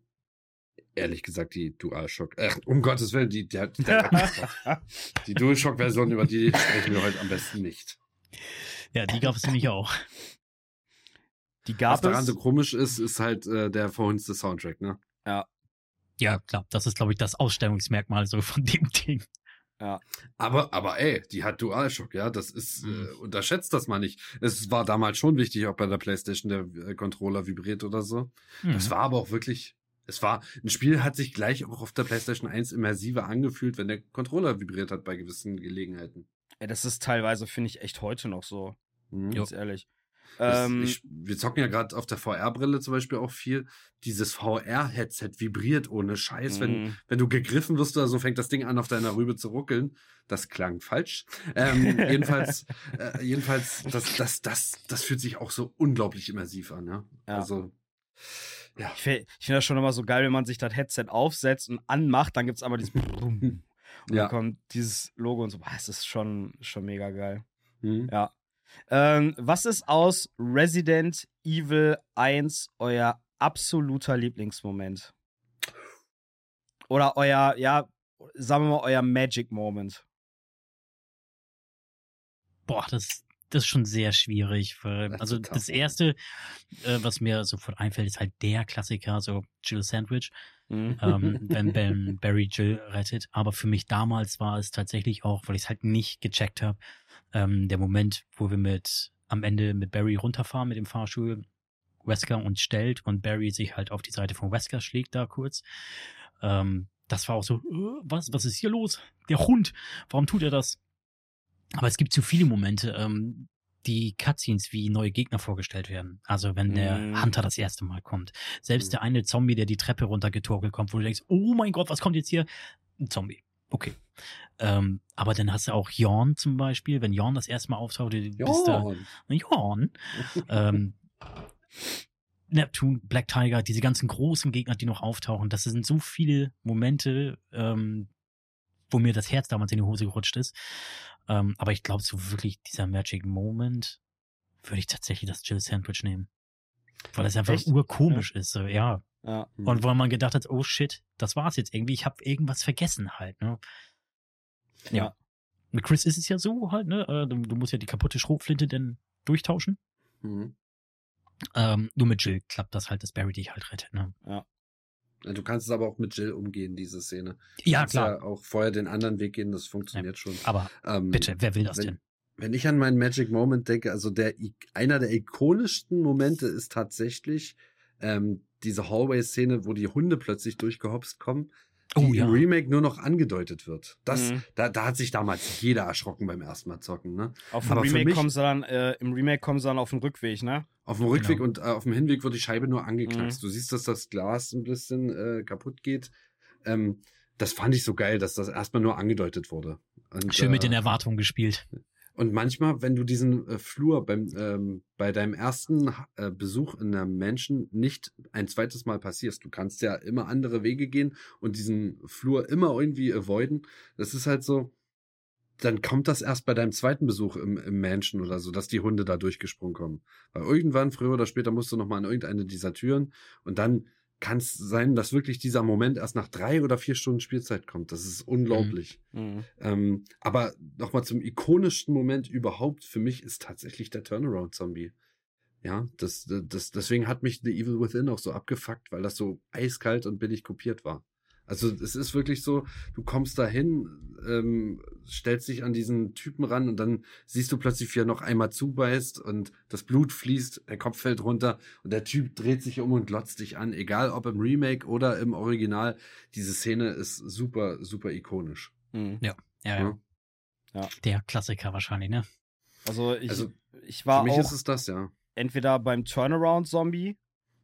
ehrlich gesagt die DualShock. Äh, um Gottes Willen, die, die, die, die DualShock-Version, über die sprechen wir heute am besten nicht. Ja, die gab es nämlich auch. Die gab Was daran so komisch ist, ist halt äh, der verhunzte Soundtrack, ne? Ja. Ja, klar, das ist, glaube ich, das Ausstellungsmerkmal so von dem Ding. Ja. Aber, aber ey, die hat DualShock, ja, das ist, mhm. äh, unterschätzt das mal nicht. Es war damals schon wichtig, ob bei der Playstation der äh, Controller vibriert oder so. Mhm. Das war aber auch wirklich, es war, ein Spiel hat sich gleich auch auf der Playstation 1 immersiver angefühlt, wenn der Controller vibriert hat bei gewissen Gelegenheiten. Ja, das ist teilweise, finde ich, echt heute noch so. Mhm. Ganz ehrlich. Ähm, ich, wir zocken ja gerade auf der VR-Brille zum Beispiel auch viel. Dieses VR-Headset vibriert ohne Scheiß. Wenn, mhm. wenn du gegriffen wirst oder so, fängt das Ding an, auf deiner Rübe zu ruckeln. Das klang falsch. Ähm, jedenfalls, äh, jedenfalls, das, das, das, das fühlt sich auch so unglaublich immersiv an. Ja? ja. Also, ja. Ich finde find das schon immer so geil, wenn man sich das Headset aufsetzt und anmacht, dann gibt es einmal dieses und ja. dann kommt dieses Logo und so. Boah, es ist schon, schon mega geil. Mhm. Ja. Ähm, was ist aus Resident Evil 1 euer absoluter Lieblingsmoment? Oder euer, ja, sagen wir mal, euer Magic Moment? Boah, das, das ist schon sehr schwierig. Weil, das also das erste, äh, was mir sofort einfällt, ist halt der Klassiker, so Jill Sandwich, mhm. ähm, wenn Ben Barry Jill rettet. Aber für mich damals war es tatsächlich auch, weil ich es halt nicht gecheckt habe, ähm, der Moment, wo wir mit am Ende mit Barry runterfahren mit dem Fahrstuhl, Wesker uns stellt und Barry sich halt auf die Seite von Wesker schlägt da kurz. Ähm, das war auch so, äh, was, was ist hier los? Der Hund, warum tut er das? Aber es gibt zu viele Momente, ähm, die Cutscenes wie neue Gegner vorgestellt werden. Also wenn der mm. Hunter das erste Mal kommt. Selbst mm. der eine Zombie, der die Treppe runtergetorkelt kommt, wo du denkst, oh mein Gott, was kommt jetzt hier? Ein Zombie. Okay. Ähm, aber dann hast du auch Jorn zum Beispiel, wenn Jorn das erste Mal auftaucht, du bist da. Jorn. ähm, Neptune, Black Tiger, diese ganzen großen Gegner, die noch auftauchen, das sind so viele Momente, ähm, wo mir das Herz damals in die Hose gerutscht ist. Ähm, aber ich glaube, so wirklich dieser Magic Moment würde ich tatsächlich das Jill Sandwich nehmen. Weil das einfach Echt? urkomisch ja. ist, so, ja. ja. Und weil man gedacht hat, oh shit, das war's jetzt irgendwie, ich habe irgendwas vergessen halt, ne? Ja. Mit Chris ist es ja so halt, ne? Äh, du, du musst ja die kaputte Schrotflinte dann durchtauschen. Mhm. Ähm, nur mit Jill klappt das halt, dass Barry dich halt rettet, ne? Ja. Du kannst es aber auch mit Jill umgehen, diese Szene. Du ja, klar. Ja auch vorher den anderen Weg gehen, das funktioniert ja, schon. Aber ähm, bitte, wer will das wenn, denn? Wenn ich an meinen Magic Moment denke, also der einer der ikonischsten Momente ist tatsächlich ähm, diese Hallway-Szene, wo die Hunde plötzlich durchgehopst kommen die oh, ja. im Remake nur noch angedeutet wird. Das, mhm. da, da hat sich damals jeder erschrocken beim ersten Mal zocken. Ne? Auf dem Remake mich, kommen sie dann, äh, im Remake kommen sie dann auf den Rückweg, ne? Auf dem Rückweg genau. und äh, auf dem Hinweg wird die Scheibe nur angeknackst. Mhm. Du siehst, dass das Glas ein bisschen äh, kaputt geht. Ähm, das fand ich so geil, dass das erstmal nur angedeutet wurde. Und, Schön mit den äh, Erwartungen gespielt. Und manchmal, wenn du diesen äh, Flur beim, ähm, bei deinem ersten äh, Besuch in einem Menschen nicht ein zweites Mal passierst, du kannst ja immer andere Wege gehen und diesen Flur immer irgendwie avoiden. Das ist halt so, dann kommt das erst bei deinem zweiten Besuch im, im Mansion oder so, dass die Hunde da durchgesprungen kommen. Weil irgendwann, früher oder später, musst du noch mal an irgendeine dieser Türen und dann kann es sein, dass wirklich dieser Moment erst nach drei oder vier Stunden Spielzeit kommt. Das ist unglaublich. Mhm. mhm. Ähm, aber nochmal zum ikonischsten Moment überhaupt für mich ist tatsächlich der Turnaround-Zombie. Ja, das, das, deswegen hat mich The Evil Within auch so abgefuckt, weil das so eiskalt und billig kopiert war. Also es ist wirklich so, du kommst dahin, ähm, stellst dich an diesen Typen ran und dann siehst du plötzlich, wie er noch einmal zubeißt und das Blut fließt, der Kopf fällt runter und der Typ dreht sich um und glotzt dich an, egal ob im Remake oder im Original. Diese Szene ist super, super ikonisch. Mhm. Ja. ja, ja, ja. Der Klassiker wahrscheinlich, ne? Also ich, also, ich war für mich auch ist es das, ja. entweder beim Turnaround-Zombie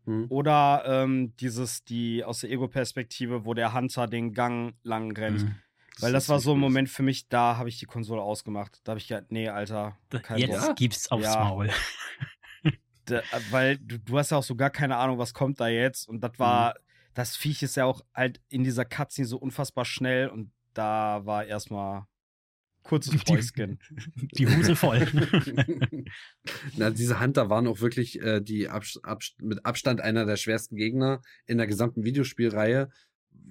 hm. Oder ähm, dieses, die aus der Ego-Perspektive, wo der Hunter den Gang lang rennt. Hm. Weil das, das war so ein Moment für mich, da habe ich die Konsole ausgemacht. Da habe ich gedacht, nee, Alter. Jetzt Bock. gibt's aufs ja. Maul. da, weil du, du hast ja auch so gar keine Ahnung, was kommt da jetzt. Und das war, hm. das Viech ist ja auch halt in dieser Cutscene so unfassbar schnell und da war erstmal kurzes Fäustchen. Die, die Huse voll. Na, diese Hunter waren auch wirklich äh, die Abs Abs mit Abstand einer der schwersten Gegner in der gesamten Videospielreihe.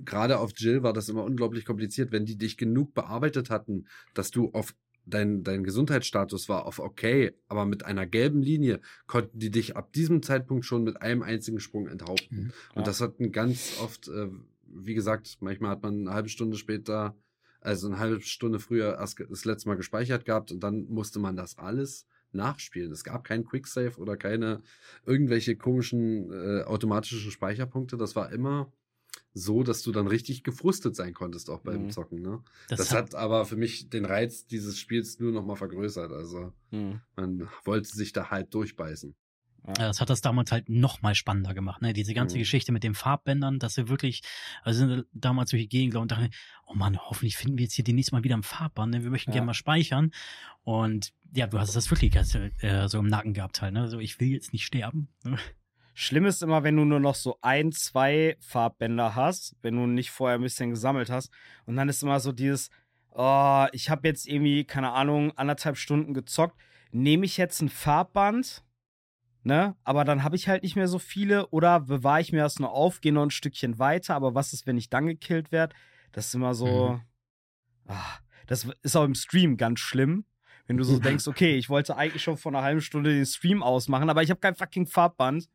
Gerade auf Jill war das immer unglaublich kompliziert, wenn die dich genug bearbeitet hatten, dass du auf dein, dein Gesundheitsstatus war auf okay, aber mit einer gelben Linie konnten die dich ab diesem Zeitpunkt schon mit einem einzigen Sprung enthaupten. Mhm, Und das hatten ganz oft, äh, wie gesagt, manchmal hat man eine halbe Stunde später also eine halbe Stunde früher erst das letzte Mal gespeichert gehabt und dann musste man das alles nachspielen. Es gab kein Quicksave oder keine irgendwelche komischen äh, automatischen Speicherpunkte. Das war immer so, dass du dann richtig gefrustet sein konntest auch beim mhm. Zocken. Ne? Das, das hat, hat, aber für mich den Reiz dieses Spiels nur noch mal vergrößert. Also mhm. man wollte sich da halt durchbeißen. Ja. Das hat das damals halt noch mal spannender gemacht, ne? Diese ganze mhm. Geschichte mit den Farbbändern, dass wir wirklich, also sind damals durch die Gegend und dachten, oh Mann, hoffentlich finden wir jetzt hier demnächst mal wieder ein Farbband, ne? Wir möchten ja. gerne mal speichern. Und ja, du hast das wirklich äh, so im Nacken gehabt halt, ne? So, ich will jetzt nicht sterben. Ne? Schlimm ist immer, wenn du nur noch so ein, zwei Farbbänder hast, wenn du nicht vorher ein bisschen gesammelt hast. Und dann ist immer so dieses, oh, ich habe jetzt irgendwie, keine Ahnung, anderthalb Stunden gezockt. Nehme ich jetzt ein Farbband? ne? Aber dann habe ich halt nicht mehr so viele oder bewahre ich mir das nur auf, gehe noch ein Stückchen weiter, aber was ist, wenn ich dann gekillt werde? Das ist immer so. Mhm. Ach, das ist auch im Stream ganz schlimm. Wenn du so denkst, okay, ich wollte eigentlich schon vor einer halben Stunde den Stream ausmachen, aber ich habe kein fucking Farbband.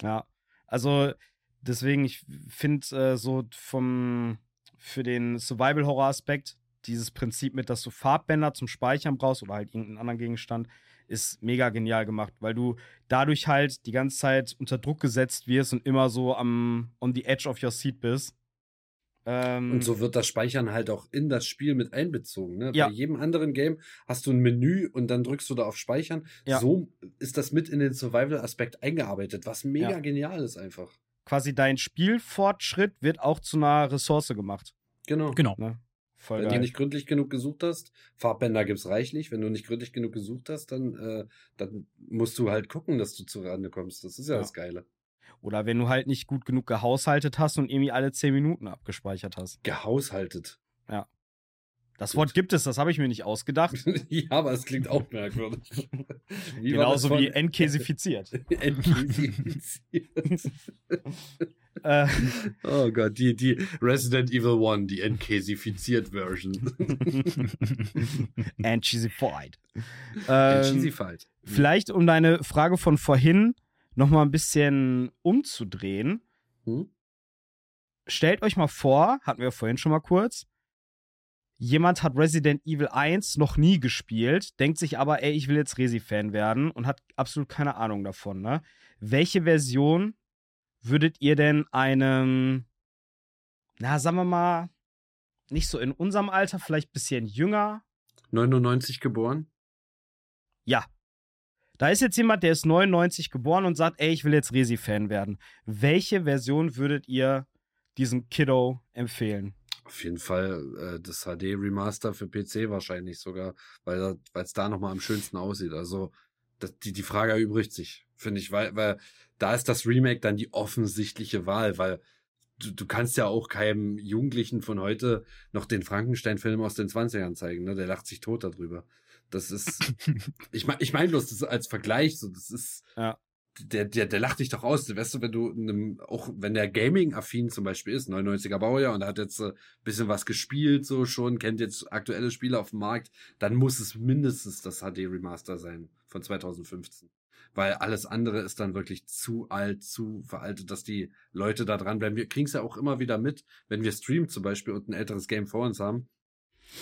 Ja. Also, deswegen, ich finde äh, so vom, für den Survival-Horror-Aspekt, dieses Prinzip mit, dass du Farbbänder zum Speichern brauchst oder halt irgendeinen anderen Gegenstand, ist mega genial gemacht, weil du dadurch halt die ganze Zeit unter Druck gesetzt wirst und immer so am on the edge of your seat bist. Ähm, und so wird das Speichern halt auch in das Spiel mit einbezogen. Ne? Ja. Bei jedem anderen Game hast du ein Menü und dann drückst du da auf Speichern. Ja. So ist das mit in den Survival-Aspekt eingearbeitet, was mega ja. genial ist einfach. Quasi dein Spielfortschritt wird auch zu einer Ressource gemacht. Genau. Genau. Ne? Voll Wenn geil. du nicht gründlich genug gesucht hast, Farbbänder gibt's reichlich. Wenn du nicht gründlich genug gesucht hast, dann, äh, dann musst du halt gucken, dass du zu Rande kommst. Das ist ja, ja, das Geile. Oder wenn du halt nicht gut genug gehaushaltet hast und irgendwie alle zehn Minuten abgespeichert hast. Gehaushaltet. Ja. Das Wort gibt es, das habe ich mir nicht ausgedacht. ja, aber es klingt auch merkwürdig. Wie Genauso wie entkesifiziert. entkesifiziert. Äh. oh Gott, die, die Resident Evil 1, die entkesifiziert Version. Encheesified. Ähm, vielleicht, um deine Frage von vorhin nochmal ein bisschen umzudrehen. Hm? Stellt euch mal vor, hatten wir vorhin schon mal kurz, jemand hat Resident Evil 1 noch nie gespielt, denkt sich aber, ey, ich will jetzt Resi-Fan werden und hat absolut keine Ahnung davon, ne? Welche Version würdet ihr denn einem na, sagen wir mal, nicht so in unserem Alter, vielleicht ein bisschen jünger. 99 geboren? Ja. Da ist jetzt jemand, der ist 99 geboren und sagt, ey, ich will jetzt Resi-Fan werden. Welche Version würdet ihr diesem Kiddo empfehlen? Auf jeden Fall äh, das HD-Remaster für PC wahrscheinlich sogar, weil es da nochmal am schönsten aussieht. Also das, die, die Frage erübrigt sich, finde ich, weil, weil da ist das Remake dann die offensichtliche Wahl, weil du, du kannst ja auch keinem Jugendlichen von heute noch den Frankenstein-Film aus den 20ern zeigen, ne? Der lacht sich tot darüber. Das ist, ich meine, ich meine bloß, das ist als Vergleich, so, das ist, ja der, der, der lacht dich doch aus. Weißt du, wenn du, einem, auch wenn der Gaming-affin zum Beispiel ist, 99er Baujahr und hat jetzt äh, bisschen was gespielt, so schon, kennt jetzt aktuelle Spiele auf dem Markt, dann muss es mindestens das HD-Remaster sein von 2015. Weil alles andere ist dann wirklich zu alt, zu veraltet, dass die Leute da dranbleiben. Wir kriegen es ja auch immer wieder mit, wenn wir streamen zum Beispiel und ein älteres Game vor uns haben.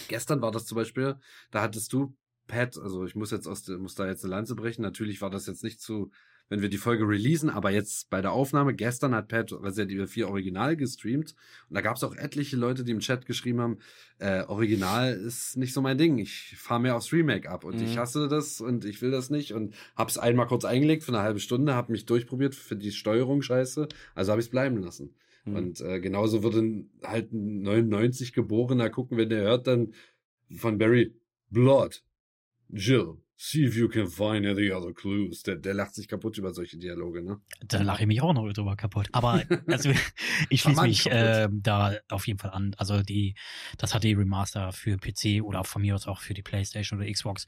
Gestern war das zum Beispiel, da hattest du Pat, also ich muss jetzt aus der, muss da jetzt eine Lanze brechen. Natürlich war das jetzt nicht zu wenn wir die Folge releasen, aber jetzt bei der Aufnahme, gestern hat Pat Resident Evil 4 Original gestreamt und da gab es auch etliche Leute, die im Chat geschrieben haben, äh, Original ist nicht so mein Ding, ich fahre mehr aufs Remake ab und mhm. ich hasse das und ich will das nicht und hab's einmal kurz eingelegt für eine halbe Stunde, hab mich durchprobiert für die Steuerung scheiße, also habe ich es bleiben lassen. Mhm. Und äh, genauso würde halt ein 99 Geborener gucken, wenn der hört dann von Barry Blood, Jill, See if you can find any other clues. Der, der lacht sich kaputt über solche Dialoge, ne? Da lache ich mich auch noch drüber kaputt. Aber also, ich schließe mich äh, da auf jeden Fall an. Also die, das HD Remaster für PC oder von mir aus auch für die PlayStation oder Xbox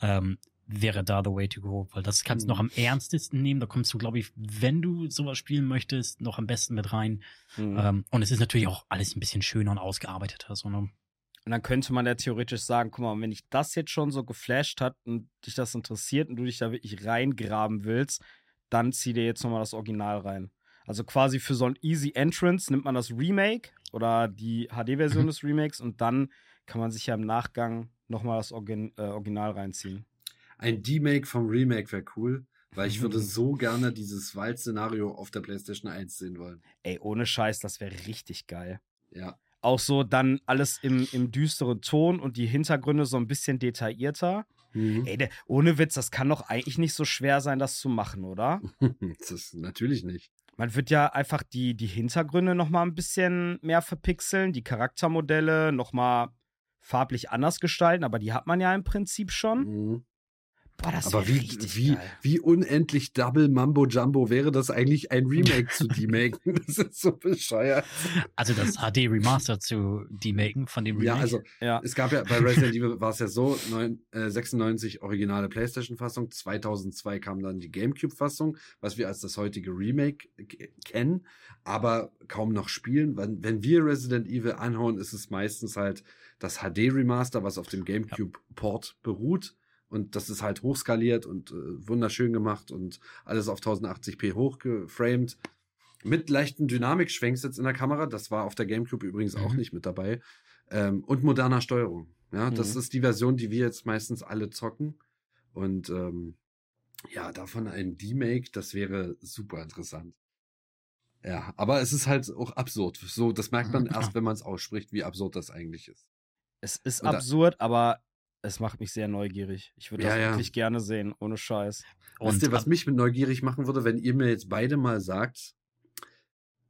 ähm, wäre da the way to go, weil das kannst du noch am ernstesten nehmen. Da kommst du, glaube ich, wenn du sowas spielen möchtest, noch am besten mit rein. Mhm. Ähm, und es ist natürlich auch alles ein bisschen schöner und ausgearbeiteter. So, ne? Und dann könnte man ja theoretisch sagen, guck mal, wenn dich das jetzt schon so geflasht hat und dich das interessiert und du dich da wirklich reingraben willst, dann zieh dir jetzt nochmal das Original rein. Also quasi für so ein Easy Entrance nimmt man das Remake oder die HD-Version mhm. des Remakes und dann kann man sich ja im Nachgang nochmal das Origin äh, Original reinziehen. Ein D-Make vom Remake wäre cool, weil ich würde so gerne dieses Wald-Szenario auf der PlayStation 1 sehen wollen. Ey, ohne Scheiß, das wäre richtig geil. Ja auch so dann alles im, im düsteren Ton und die Hintergründe so ein bisschen detaillierter. Mhm. Ey, der, ohne Witz, das kann doch eigentlich nicht so schwer sein, das zu machen, oder? das ist natürlich nicht. Man wird ja einfach die, die Hintergründe noch mal ein bisschen mehr verpixeln, die Charaktermodelle noch mal farblich anders gestalten, aber die hat man ja im Prinzip schon. Mhm. Boah, das Aber wie, wie, geil. wie unendlich Double Mambo Jumbo wäre das eigentlich ein Remake zu demaken? Das ist so bescheuert. Also das HD Remaster zu demaken von dem Remake? Ja, also ja. es gab ja bei Resident Evil war es ja so, neun, äh, 96 originale Playstation-Fassung, 2002 kam dann die Gamecube-Fassung, was wir als das heutige Remake kennen, aber kaum noch spielen. Wenn, wenn wir Resident Evil anhauen, ist es meistens halt das HD Remaster, was auf dem Gamecube-Port beruht und das ist halt hochskaliert und äh, wunderschön gemacht und alles auf 1080p hochgeframed. Mit leichten Dynamik-Schwenks jetzt in der Kamera. Das war auf der GameCube übrigens mhm. auch nicht mit dabei. Ähm, und moderner Steuerung. Ja, das mhm. ist die Version, die wir jetzt meistens alle zocken. Und ähm, ja, davon ein D-Make, das wäre super interessant. Ja, aber es ist halt auch absurd. So, das merkt man erst, wenn man es ausspricht, wie absurd das eigentlich ist. Es ist Und absurd, aber es macht mich sehr neugierig. Ich würde das ja, wirklich gerne sehen, ohne Scheiß. Und Wisst ihr, was mich mit neugierig machen würde, wenn ihr mir jetzt beide mal sagt,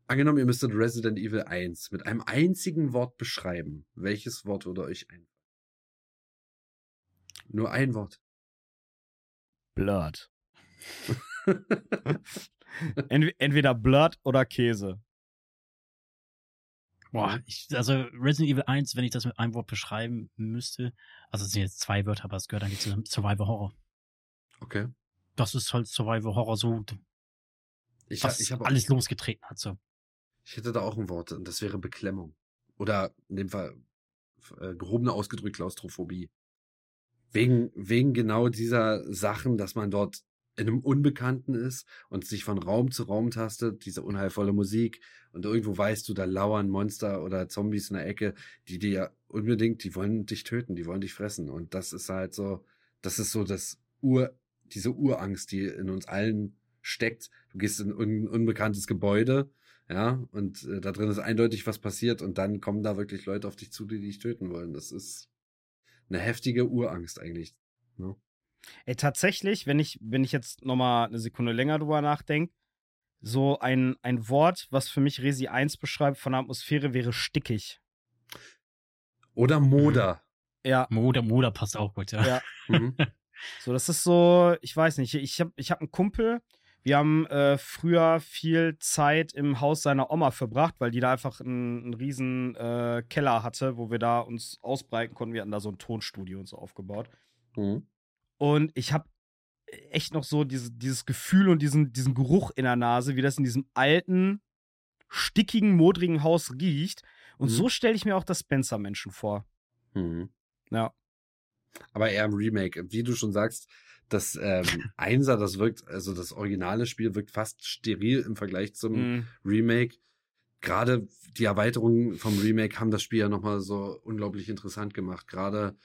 angenommen, ihr müsstet Resident Evil 1 mit einem einzigen Wort beschreiben, welches Wort würde euch einfallen? Nur ein Wort. Blood. Entweder Blood oder Käse. Boah, ich, also Resident Evil 1, wenn ich das mit einem Wort beschreiben müsste, also es sind jetzt zwei Wörter, aber es gehört eigentlich zu Survival Horror. Okay. Das ist halt Survival Horror so, ich, was ich alles auch, losgetreten hat. So. Ich hätte da auch ein Wort und das wäre Beklemmung. Oder in dem Fall äh, gehobene ausgedrückt Klaustrophobie. Wegen, wegen genau dieser Sachen, dass man dort in einem Unbekannten ist und sich von Raum zu Raum tastet, diese unheilvolle Musik und irgendwo weißt du, da lauern Monster oder Zombies in der Ecke, die dir unbedingt, die wollen dich töten, die wollen dich fressen und das ist halt so, das ist so das Ur, diese Urangst, die in uns allen steckt. Du gehst in ein unbekanntes Gebäude, Ja, und äh, da drin ist eindeutig was passiert und dann kommen da wirklich Leute auf dich zu, die dich töten wollen. Das ist eine heftige Urangst eigentlich. Ne? Ey, tatsächlich, wenn ich, wenn ich jetzt nochmal eine Sekunde länger drüber nachdenke, so ein, ein Wort, was für mich Resi 1 beschreibt von der Atmosphäre, wäre stickig. Oder Moder. Ja. Moder, Moder passt auch gut, ja. ja. Mhm. so, das ist so, ich weiß nicht, ich habe ich hab einen Kumpel, wir haben äh, früher viel Zeit im Haus seiner Oma verbracht, weil die da einfach einen, einen riesen äh, Keller hatte, wo wir da uns ausbreiten konnten. Wir hatten da so ein Tonstudio und so aufgebaut. Mhm. Und ich habe echt noch so diese, dieses Gefühl und diesen, diesen Geruch in der Nase, wie das in diesem alten, stickigen, modrigen Haus riecht. Und mhm. so stelle ich mir auch das Spencer-Menschen vor. Mhm. Ja. Aber eher im Remake. Wie du schon sagst, das ähm, Einser, das wirkt, also das originale Spiel wirkt fast steril im Vergleich zum mhm. Remake. Gerade die Erweiterungen vom Remake haben das Spiel ja nochmal so unglaublich interessant gemacht. Gerade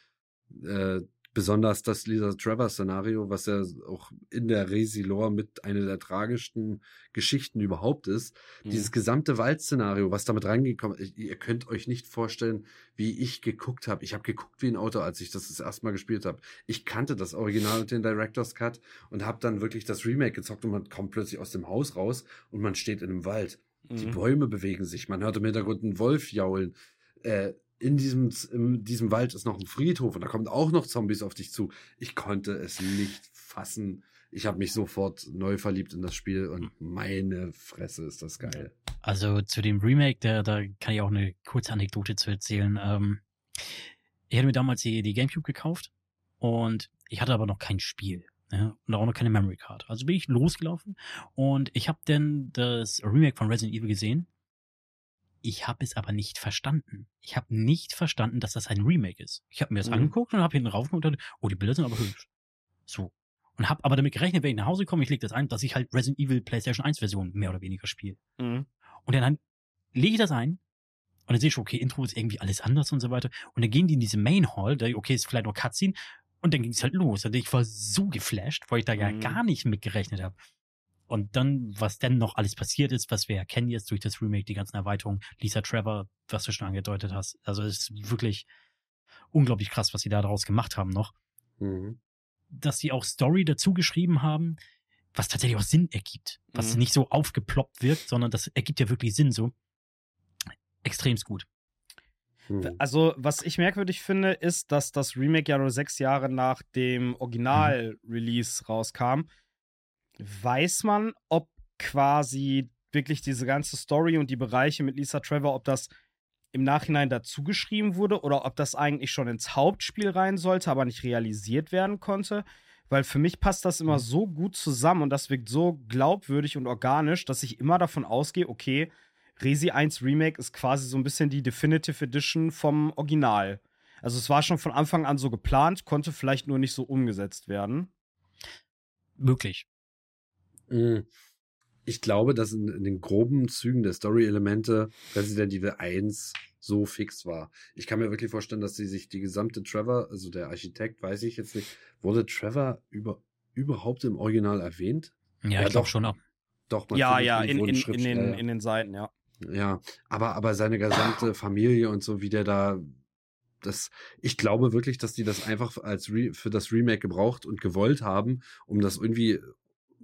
äh, besonders das Lisa Trevor-Szenario, was ja auch in der Resi-Lore mit einer der tragischsten Geschichten überhaupt ist. Mhm. Dieses gesamte Wald-Szenario, was damit reingekommen ist, ihr könnt euch nicht vorstellen, wie ich geguckt habe. Ich habe geguckt wie ein Auto, als ich das das erste Mal gespielt habe. Ich kannte das Original und den Director's Cut und habe dann wirklich das Remake gezockt und man kommt plötzlich aus dem Haus raus und man steht in einem Wald. Mhm. Die Bäume bewegen sich, man hört im Hintergrund einen Wolf jaulen. Äh, in diesem, in diesem Wald ist noch ein Friedhof und da kommen auch noch Zombies auf dich zu. Ich konnte es nicht fassen. Ich habe mich sofort neu verliebt in das Spiel und meine Fresse ist das geil. Also zu dem Remake, da, da kann ich auch eine kurze Anekdote zu erzählen. Ähm, ich hatte mir damals die, die Gamecube gekauft und ich hatte aber noch kein Spiel. Ja, und auch noch keine Memory Card. Also bin ich losgelaufen und ich habe dann das Remake von Resident Evil gesehen ich habe es aber nicht verstanden. Ich habe nicht verstanden, dass das ein Remake ist. Ich habe mir das mhm. angeguckt und habe hinten rauf und dachte, oh, die Bilder sind aber hübsch. So. Und habe aber damit gerechnet, wenn ich nach Hause komme, ich lege das ein, dass ich halt Resident Evil PlayStation 1 Version mehr oder weniger spiele. Mhm. Und dann lege ich das ein und dann sehe ich schon, okay, Intro ist irgendwie alles anders und so weiter. Und dann gehen die in diese Main Hall, da, okay, ist vielleicht noch Cutscene. Und dann ging es halt los. Also ich war so geflasht, weil ich da ja mhm. gar nicht mit gerechnet habe. Und dann, was denn noch alles passiert ist, was wir erkennen jetzt durch das Remake, die ganzen Erweiterungen, Lisa Trevor, was du schon angedeutet hast. Also es ist wirklich unglaublich krass, was sie da daraus gemacht haben noch. Mhm. Dass sie auch Story dazu geschrieben haben, was tatsächlich auch Sinn ergibt. Was mhm. nicht so aufgeploppt wirkt, sondern das ergibt ja wirklich Sinn so. Extremst gut. Mhm. Also, was ich merkwürdig finde, ist, dass das Remake ja nur sechs Jahre nach dem Original-Release rauskam weiß man, ob quasi wirklich diese ganze Story und die Bereiche mit Lisa Trevor, ob das im Nachhinein dazugeschrieben wurde oder ob das eigentlich schon ins Hauptspiel rein sollte, aber nicht realisiert werden konnte. Weil für mich passt das immer mhm. so gut zusammen und das wirkt so glaubwürdig und organisch, dass ich immer davon ausgehe, okay, Resi 1 Remake ist quasi so ein bisschen die Definitive Edition vom Original. Also es war schon von Anfang an so geplant, konnte vielleicht nur nicht so umgesetzt werden. Möglich. Hm. Ich glaube, dass in, in den groben Zügen der Story-Elemente Resident Evil 1 so fix war. Ich kann mir wirklich vorstellen, dass sie sich die gesamte Trevor, also der Architekt, weiß ich jetzt nicht, wurde Trevor über, überhaupt im Original erwähnt? Ja, ja ich doch schon auch. Doch, ja, ja, in, in, in, den, in den Seiten, ja. Ja, aber, aber seine gesamte Familie und so, wie der da das, ich glaube wirklich, dass die das einfach als Re, für das Remake gebraucht und gewollt haben, um das irgendwie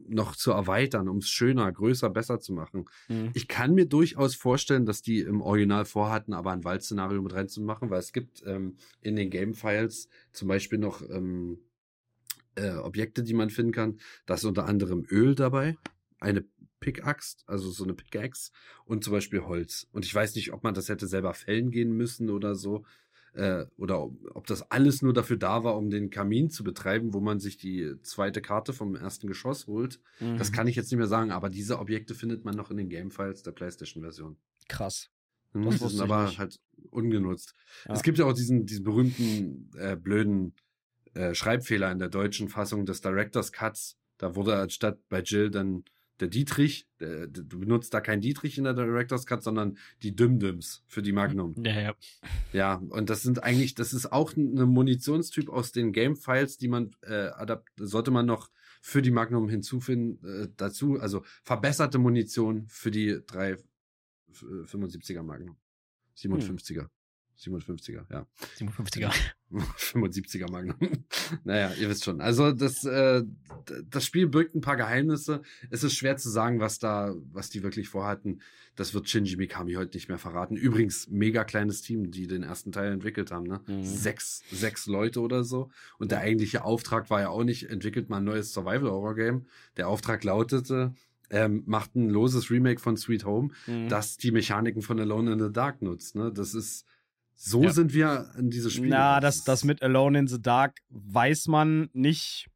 noch zu erweitern, um es schöner, größer, besser zu machen. Mhm. Ich kann mir durchaus vorstellen, dass die im Original vorhatten, aber ein Waldszenario mit reinzumachen, weil es gibt ähm, in den Game-Files zum Beispiel noch ähm, äh, Objekte, die man finden kann. Da ist unter anderem Öl dabei, eine Pickaxe, also so eine Pickaxe und zum Beispiel Holz. Und ich weiß nicht, ob man das hätte selber fällen gehen müssen oder so äh, oder ob, das alles nur dafür da war, um den Kamin zu betreiben, wo man sich die zweite Karte vom ersten Geschoss holt. Mhm. Das kann ich jetzt nicht mehr sagen, aber diese Objekte findet man noch in den Gamefiles der PlayStation-Version. Krass. Mhm, das sind aber nicht. halt ungenutzt. Ja. Es gibt ja auch diesen, diesen berühmten äh, blöden äh, Schreibfehler in der deutschen Fassung des Directors Cuts. Da wurde anstatt bei Jill dann der Dietrich, der, du benutzt da kein Dietrich in der Director's Cut, sondern die Dümdüms für die Magnum. Ja, ja. Ja, und das sind eigentlich, das ist auch ein Munitionstyp aus den Game-Files, die man äh, adapt sollte man noch für die Magnum hinzufinden, äh, dazu, also verbesserte Munition für die drei 75er Magnum. 57er. Hm. 57er, ja. 57er. 75er Magnum. naja, ihr wisst schon. Also das, äh, das Spiel birgt ein paar Geheimnisse. Es ist schwer zu sagen, was da, was die wirklich vorhatten. Das wird Shinji Mikami heute nicht mehr verraten. Übrigens, mega kleines Team, die den ersten Teil entwickelt haben. Ne? Mhm. Sechs, sechs Leute oder so. Und der eigentliche Auftrag war ja auch nicht, entwickelt mal ein neues Survival-Horror-Game. Der Auftrag lautete, ähm, macht ein loses Remake von Sweet Home, mhm. das die Mechaniken von Alone in the Dark nutzt. Ne? Das ist so ja. sind wir in dieses Spiel. Na, das, das mit Alone in the Dark weiß man nicht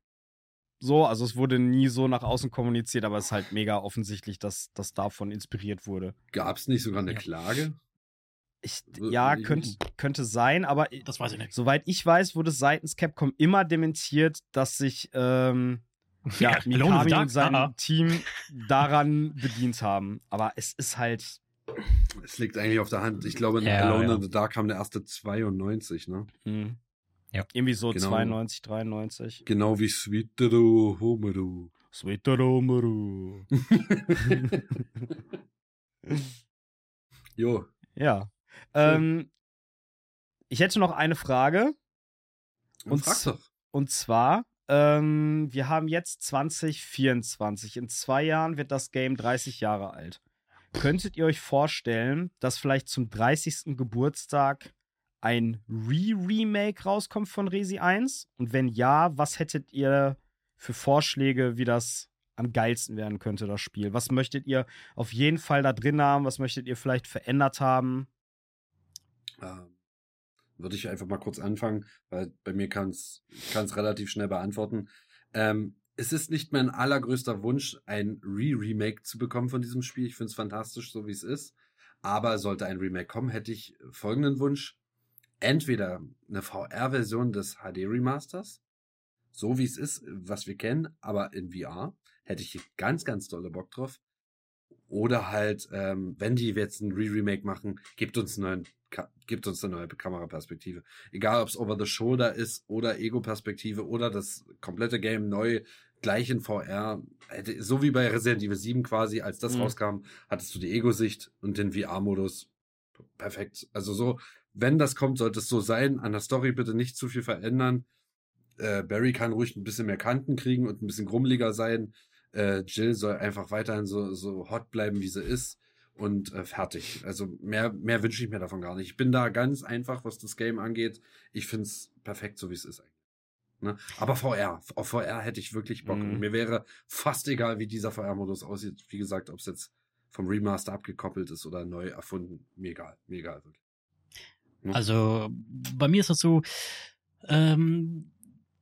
so. Also es wurde nie so nach außen kommuniziert, aber es ist halt mega offensichtlich, dass das davon inspiriert wurde. Gab es nicht sogar eine ja. Klage? Ich, ja, könnte, könnte sein, aber das weiß ich nicht. Soweit ich weiß, wurde seitens Capcom immer dementiert, dass sich ähm, ja, Mikami und sein. Team daran bedient haben. Aber es ist halt es liegt eigentlich auf der Hand. Ich glaube, ja, Alone ja. in the Dark kam der erste 92, ne? Mhm. Ja. Irgendwie so genau. 92, 93. Genau wie Sweet Dodo Homeru. Sweet Homeru. jo. Ja. Ähm, ich hätte noch eine Frage. Und, Frag doch. und zwar, ähm, wir haben jetzt 2024. In zwei Jahren wird das Game 30 Jahre alt. Könntet ihr euch vorstellen, dass vielleicht zum 30. Geburtstag ein Re-Remake rauskommt von Resi 1? Und wenn ja, was hättet ihr für Vorschläge, wie das am geilsten werden könnte, das Spiel? Was möchtet ihr auf jeden Fall da drin haben? Was möchtet ihr vielleicht verändert haben? Ähm, würde ich einfach mal kurz anfangen, weil bei mir kann es relativ schnell beantworten. Ähm, es ist nicht mein allergrößter Wunsch, ein Re-Remake zu bekommen von diesem Spiel. Ich finde es fantastisch, so wie es ist. Aber sollte ein Remake kommen, hätte ich folgenden Wunsch. Entweder eine VR-Version des HD-Remasters, so wie es ist, was wir kennen, aber in VR, hätte ich ganz, ganz dolle Bock drauf. Oder halt, ähm, wenn die jetzt ein Re-Remake machen, gibt uns, neuen, gibt uns eine neue Kameraperspektive. Egal, ob es Over the Shoulder ist oder Ego-Perspektive oder das komplette Game neu, gleich in VR. So wie bei Resident Evil 7 quasi, als das mhm. rauskam, hattest du die Ego-Sicht und den VR-Modus. Perfekt. Also so, wenn das kommt, sollte es so sein. An der Story bitte nicht zu viel verändern. Äh, Barry kann ruhig ein bisschen mehr Kanten kriegen und ein bisschen grummeliger sein. Äh, Jill soll einfach weiterhin so, so hot bleiben, wie sie ist. Und äh, fertig. Also mehr, mehr wünsche ich mir davon gar nicht. Ich bin da ganz einfach, was das Game angeht. Ich finde es perfekt, so wie es ist eigentlich. Ne? Aber VR, auf VR hätte ich wirklich Bock. Mhm. Mir wäre fast egal, wie dieser VR-Modus aussieht. Wie gesagt, ob es jetzt vom Remaster abgekoppelt ist oder neu erfunden. Mir egal, mir egal. Wirklich. Ne? Also bei mir ist das so, ähm,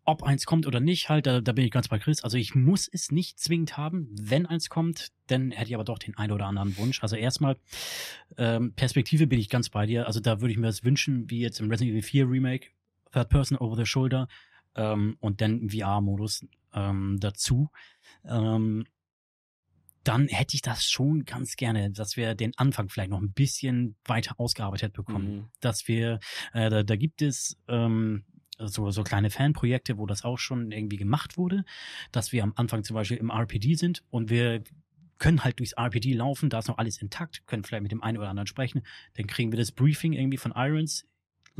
ob eins kommt oder nicht, halt, da, da bin ich ganz bei Chris. Also ich muss es nicht zwingend haben. Wenn eins kommt, dann hätte ich aber doch den einen oder anderen Wunsch. Also erstmal, ähm, Perspektive bin ich ganz bei dir. Also da würde ich mir das wünschen, wie jetzt im Resident Evil 4 Remake, Third Person Over the Shoulder ähm, und dann VR-Modus ähm, dazu. Ähm, dann hätte ich das schon ganz gerne, dass wir den Anfang vielleicht noch ein bisschen weiter ausgearbeitet bekommen. Mhm. Dass wir, äh, da, da gibt es ähm, so, so kleine Fanprojekte, wo das auch schon irgendwie gemacht wurde, dass wir am Anfang zum Beispiel im RPD sind und wir können halt durchs RPD laufen, da ist noch alles intakt, können vielleicht mit dem einen oder anderen sprechen, dann kriegen wir das Briefing irgendwie von Irons.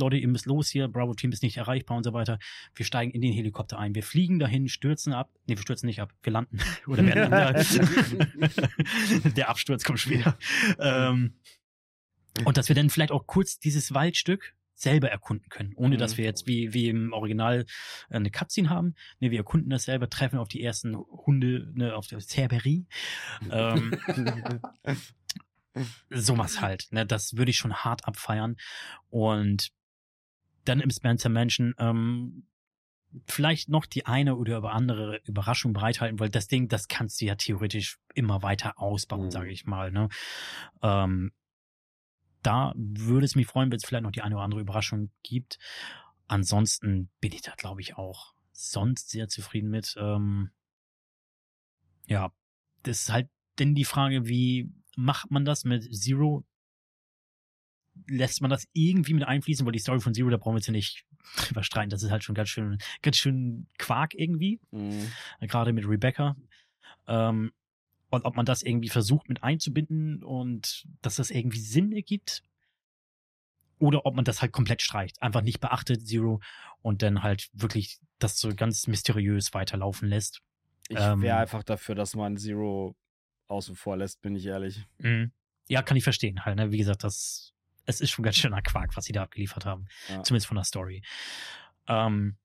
Leute, ihr müsst los hier, Bravo-Team ist nicht erreichbar und so weiter. Wir steigen in den Helikopter ein. Wir fliegen dahin, stürzen ab. Nee, wir stürzen nicht ab. Wir landen. Oder werden dann Der Absturz kommt später. Ähm, und dass wir dann vielleicht auch kurz dieses Waldstück selber erkunden können, ohne dass mhm. wir jetzt wie, wie im Original äh, eine Cutscene haben. Ne, wir erkunden das selber, treffen auf die ersten Hunde, ne, auf der Cerberie. Ähm, sowas halt. Ne, das würde ich schon hart abfeiern. Und dann im Spencer Mansion ähm, vielleicht noch die eine oder andere Überraschung bereithalten, weil das Ding, das kannst du ja theoretisch immer weiter ausbauen, mhm. sage ich mal. Ne? Ähm, da würde es mich freuen, wenn es vielleicht noch die eine oder andere Überraschung gibt. Ansonsten bin ich da, glaube ich, auch sonst sehr zufrieden mit. Ähm, ja, das ist halt denn die Frage, wie macht man das mit Zero? Lässt man das irgendwie mit einfließen, weil die Story von Zero, da brauchen wir jetzt ja nicht überstreiten. Das ist halt schon ganz schön, ganz schön Quark irgendwie. Mhm. Gerade mit Rebecca. Ähm, Und ob man das irgendwie versucht mit einzubinden und dass das irgendwie Sinn ergibt. Oder ob man das halt komplett streicht. Einfach nicht beachtet, Zero. Und dann halt wirklich das so ganz mysteriös weiterlaufen lässt. Ich wäre ähm, einfach dafür, dass man Zero außen vor lässt, bin ich ehrlich. Mhm. Ja, kann ich verstehen. Halt, ne? Wie gesagt, das, es ist schon ganz schöner Quark, was sie da abgeliefert haben. Ja. Zumindest von der Story. Ähm,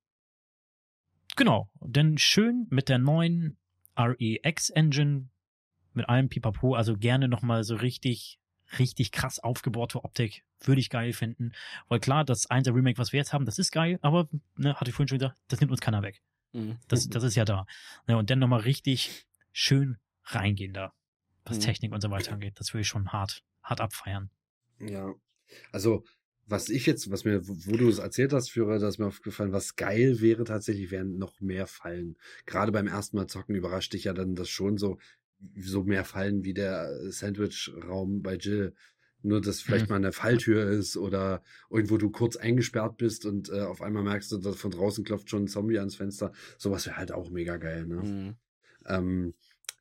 genau. Denn schön mit der neuen REX Engine, mit allem Pipapo, also gerne nochmal so richtig, richtig krass aufgebaute Optik. Würde ich geil finden. Weil klar, das 1 Remake, was wir jetzt haben, das ist geil, aber, ne, hatte ich vorhin schon gesagt, das nimmt uns keiner weg. Mhm. Das, das ist ja da. Ne, und dann nochmal richtig schön reingehen da was mhm. Technik und so weiter angeht. Das würde ich schon hart, hart abfeiern. Ja. Also, was ich jetzt, was mir, wo du es erzählt hast, Führer, da ist mir aufgefallen, was geil wäre tatsächlich, wären noch mehr Fallen. Gerade beim ersten Mal zocken überrascht dich ja dann das schon so, so mehr Fallen wie der Sandwich-Raum bei Jill. Nur, dass vielleicht mhm. mal eine Falltür ist oder irgendwo du kurz eingesperrt bist und äh, auf einmal merkst du, dass von draußen klopft schon ein Zombie ans Fenster. Sowas wäre halt auch mega geil, ne? Mhm. Ähm,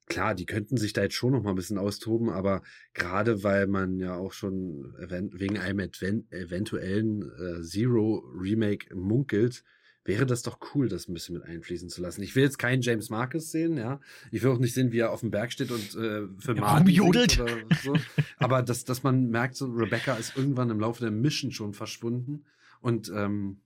klar, die könnten sich da jetzt schon noch mal ein bisschen austoben, aber gerade weil man ja auch schon wegen einem eventuellen äh, Zero Remake munkelt, wäre das doch cool, das ein bisschen mit einfließen zu lassen. Ich will jetzt keinen James Marcus sehen, ja. Ich will auch nicht sehen, wie er auf dem Berg steht und äh, für Martin jodelt. Oder so. Aber dass, dass man merkt, so Rebecca ist irgendwann im Laufe der Mission schon verschwunden und ähm,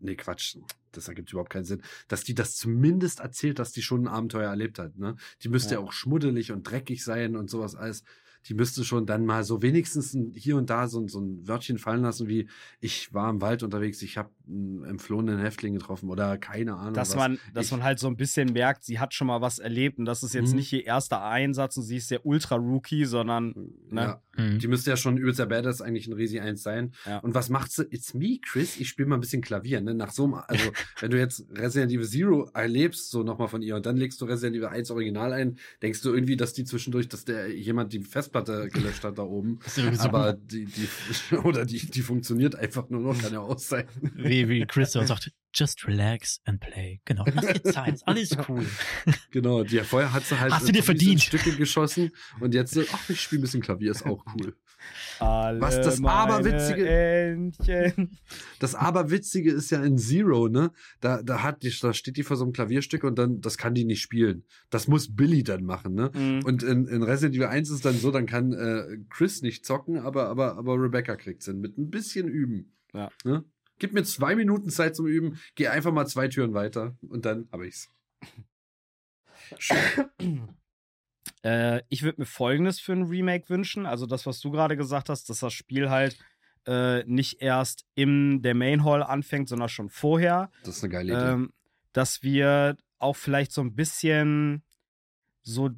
nee, Quatsch, das ergibt überhaupt keinen Sinn, dass die das zumindest erzählt, dass die schon ein Abenteuer erlebt hat. Ne? Die müsste ja. ja auch schmuddelig und dreckig sein und sowas alles die müsste schon dann mal so wenigstens hier und da so, so ein Wörtchen fallen lassen, wie ich war im Wald unterwegs, ich habe einen entflohenen Häftling getroffen oder keine Ahnung. Dass was. man, dass ich, man halt so ein bisschen merkt, sie hat schon mal was erlebt und das ist jetzt mhm. nicht ihr erster Einsatz und sie ist der Ultra-Rookie, sondern ne? Ja, mhm. die müsste ja schon übelst der Badass eigentlich ein Risi 1 sein. Ja. Und was macht sie? It's me, Chris. Ich spiele mal ein bisschen Klavier, ne? Nach so einem, also wenn du jetzt Resident Evil Zero erlebst, so nochmal von ihr und dann legst du Resident Evil 1 Original ein, denkst du irgendwie, dass die zwischendurch, dass der jemand die Fest Festplatte gelöscht hat da oben. Aber die, die, oder die, die funktioniert einfach nur noch, kann ja auch sein. Wie, wie Chris sagt, just relax and play. Genau, lass dir Zeit, alles cool. Genau, die, vorher hat sie halt Hast du dir verdient. Stücke geschossen und jetzt, ach, ich spiele ein bisschen Klavier, ist auch cool. Alle Was das Aberwitzige. Entchen. Das Aberwitzige ist ja in Zero, ne? Da, da hat die, da steht die vor so einem Klavierstück und dann, das kann die nicht spielen. Das muss Billy dann machen, ne? Mhm. Und in, in Resident Evil 1 ist es dann so, dann kann äh, Chris nicht zocken, aber, aber, aber Rebecca kriegt's hin. Mit ein bisschen Üben. Ja. Ne? Gib mir zwei Minuten Zeit zum Üben, geh einfach mal zwei Türen weiter und dann habe ich's. Schön. Äh, ich würde mir folgendes für ein Remake wünschen. Also das, was du gerade gesagt hast, dass das Spiel halt äh, nicht erst in der Main Hall anfängt, sondern schon vorher. Das ist eine geile Idee. Ähm, dass wir auch vielleicht so ein bisschen so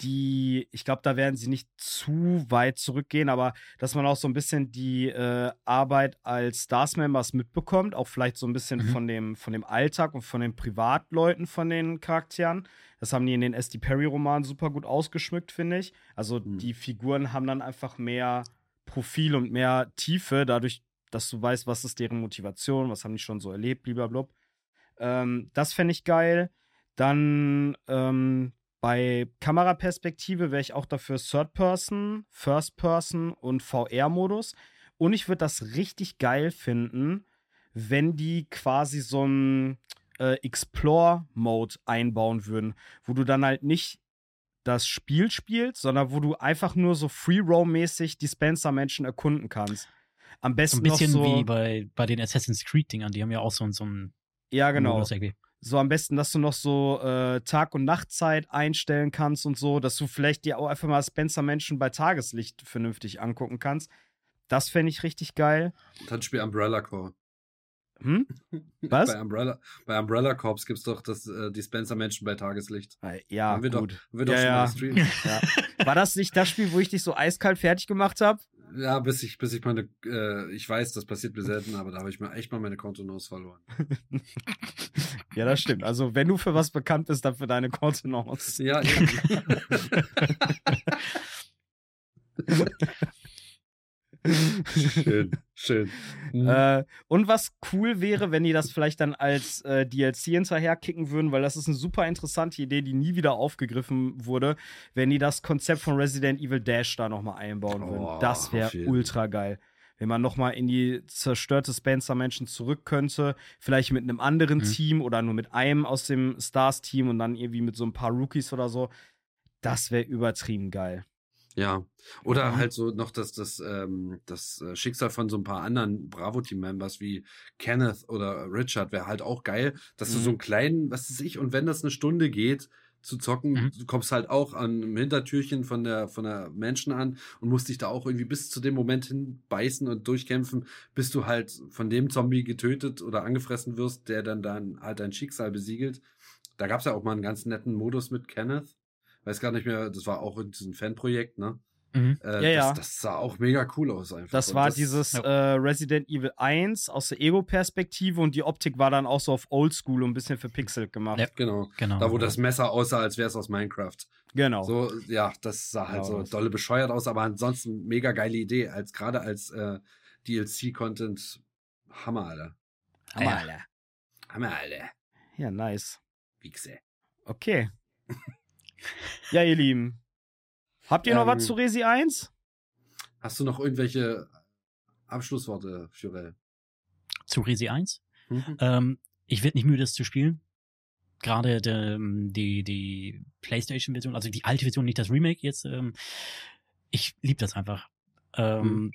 die, ich glaube, da werden sie nicht zu weit zurückgehen, aber dass man auch so ein bisschen die äh, Arbeit als Stars-Members mitbekommt, auch vielleicht so ein bisschen mhm. von, dem, von dem Alltag und von den Privatleuten von den Charakteren. Das haben die in den S.D. Perry-Romanen super gut ausgeschmückt, finde ich. Also mhm. die Figuren haben dann einfach mehr Profil und mehr Tiefe, dadurch, dass du weißt, was ist deren Motivation, was haben die schon so erlebt, blablabla. Ähm, das fände ich geil. Dann ähm, bei Kameraperspektive wäre ich auch dafür Third Person, First Person und VR-Modus. Und ich würde das richtig geil finden, wenn die quasi so einen äh, Explore-Mode einbauen würden, wo du dann halt nicht das Spiel spielst, sondern wo du einfach nur so Free-Roam-mäßig die Spencer-Menschen erkunden kannst. Am besten so ein bisschen so, wie bei, bei den Assassin's Creed-Dingern, die haben ja auch so, so einen ja, genau. Modus. So am besten, dass du noch so äh, Tag- und Nachtzeit einstellen kannst und so, dass du vielleicht dir auch einfach mal Spencer-Menschen bei Tageslicht vernünftig angucken kannst. Das fände ich richtig geil. Dann spiel Umbrella Core. Hm? Was? bei, Umbrella, bei Umbrella Corps gibt es doch das äh, Dispenser-Menschen bei Tageslicht. Äh, ja, haben wir gut. Doch, haben wir ja, doch ja. ja. War das nicht das Spiel, wo ich dich so eiskalt fertig gemacht habe? Ja, bis ich, bis ich meine, äh, ich weiß, das passiert mir selten, aber da habe ich mir echt mal meine Kontenance verloren. ja, das stimmt. Also, wenn du für was bekannt bist, dann für deine Kontenance. Ja, eben. schön, schön. Mhm. Äh, und was cool wäre, wenn die das vielleicht dann als äh, DLC hinterherkicken würden, weil das ist eine super interessante Idee, die nie wieder aufgegriffen wurde, wenn die das Konzept von Resident Evil Dash da nochmal einbauen würden. Oh, das wäre ultra geil wenn man nochmal in die zerstörte Spencer Mansion zurück könnte, vielleicht mit einem anderen mhm. Team oder nur mit einem aus dem Stars-Team und dann irgendwie mit so ein paar Rookies oder so, das wäre übertrieben geil. Ja, oder mhm. halt so noch das, das, ähm, das äh, Schicksal von so ein paar anderen Bravo-Team-Members wie Kenneth oder Richard wäre halt auch geil, dass mhm. du so mhm. einen kleinen, was weiß ich, und wenn das eine Stunde geht, zu zocken. Mhm. Du kommst halt auch an einem Hintertürchen von der, von der Menschen an und musst dich da auch irgendwie bis zu dem Moment hin beißen und durchkämpfen, bis du halt von dem Zombie getötet oder angefressen wirst, der dann dann halt dein Schicksal besiegelt. Da gab es ja auch mal einen ganz netten Modus mit Kenneth. Weiß gar nicht mehr, das war auch in diesem Fanprojekt, ne? Mhm. Äh, ja, ja. Das, sah auch mega cool aus einfach. Das war das, dieses ja. äh, Resident Evil 1 aus der Ego-Perspektive und die Optik war dann auch so auf Oldschool und ein bisschen verpixelt gemacht. Ja, genau. genau. Da, wo das Messer aussah, als wäre es aus Minecraft. Genau. So, ja, das sah halt genau. so dolle bescheuert aus, aber ansonsten mega geile Idee, als gerade als äh, DLC-Content. Hammer, Alter. Hammer, Alter. Hammer, Alter. Ja, nice. Wichse. Okay. ja, ihr Lieben. Habt ihr noch was ähm, zu Resi 1? Hast du noch irgendwelche Abschlussworte, Jurel? Zu Resi 1? Mhm. Ähm, ich werde nicht müde, das zu spielen. Gerade die, die, die PlayStation-Version, also die alte Version, nicht das Remake jetzt. Ähm, ich liebe das einfach. Ähm, mhm.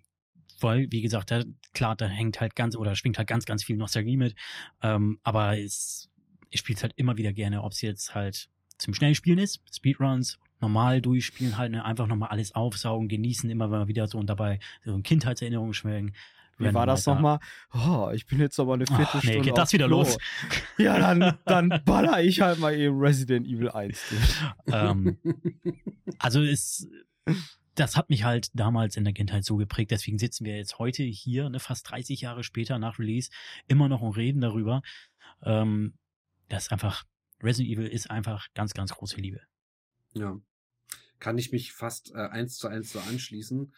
Weil, wie gesagt, da, klar, da hängt halt ganz oder schwingt halt ganz, ganz viel Nostalgie mit. Ähm, aber es, ich spiele es halt immer wieder gerne, ob es jetzt halt zum Schnellspielen ist, Speedruns normal durchspielen, halt ne, einfach nochmal alles aufsaugen, genießen, immer mal wieder so und dabei so Kindheitserinnerungen schwelgen. Wie war das nochmal? Oh, ich bin jetzt aber eine Viertelstunde. nee, geht das wieder los? Ja, dann, dann baller ich halt mal eben Resident Evil 1 ähm, also ist, das hat mich halt damals in der Kindheit so geprägt. Deswegen sitzen wir jetzt heute hier, ne, fast 30 Jahre später nach Release, immer noch und reden darüber. Ähm, das ist einfach, Resident Evil ist einfach ganz, ganz große Liebe. Ja kann ich mich fast äh, eins zu eins so anschließen.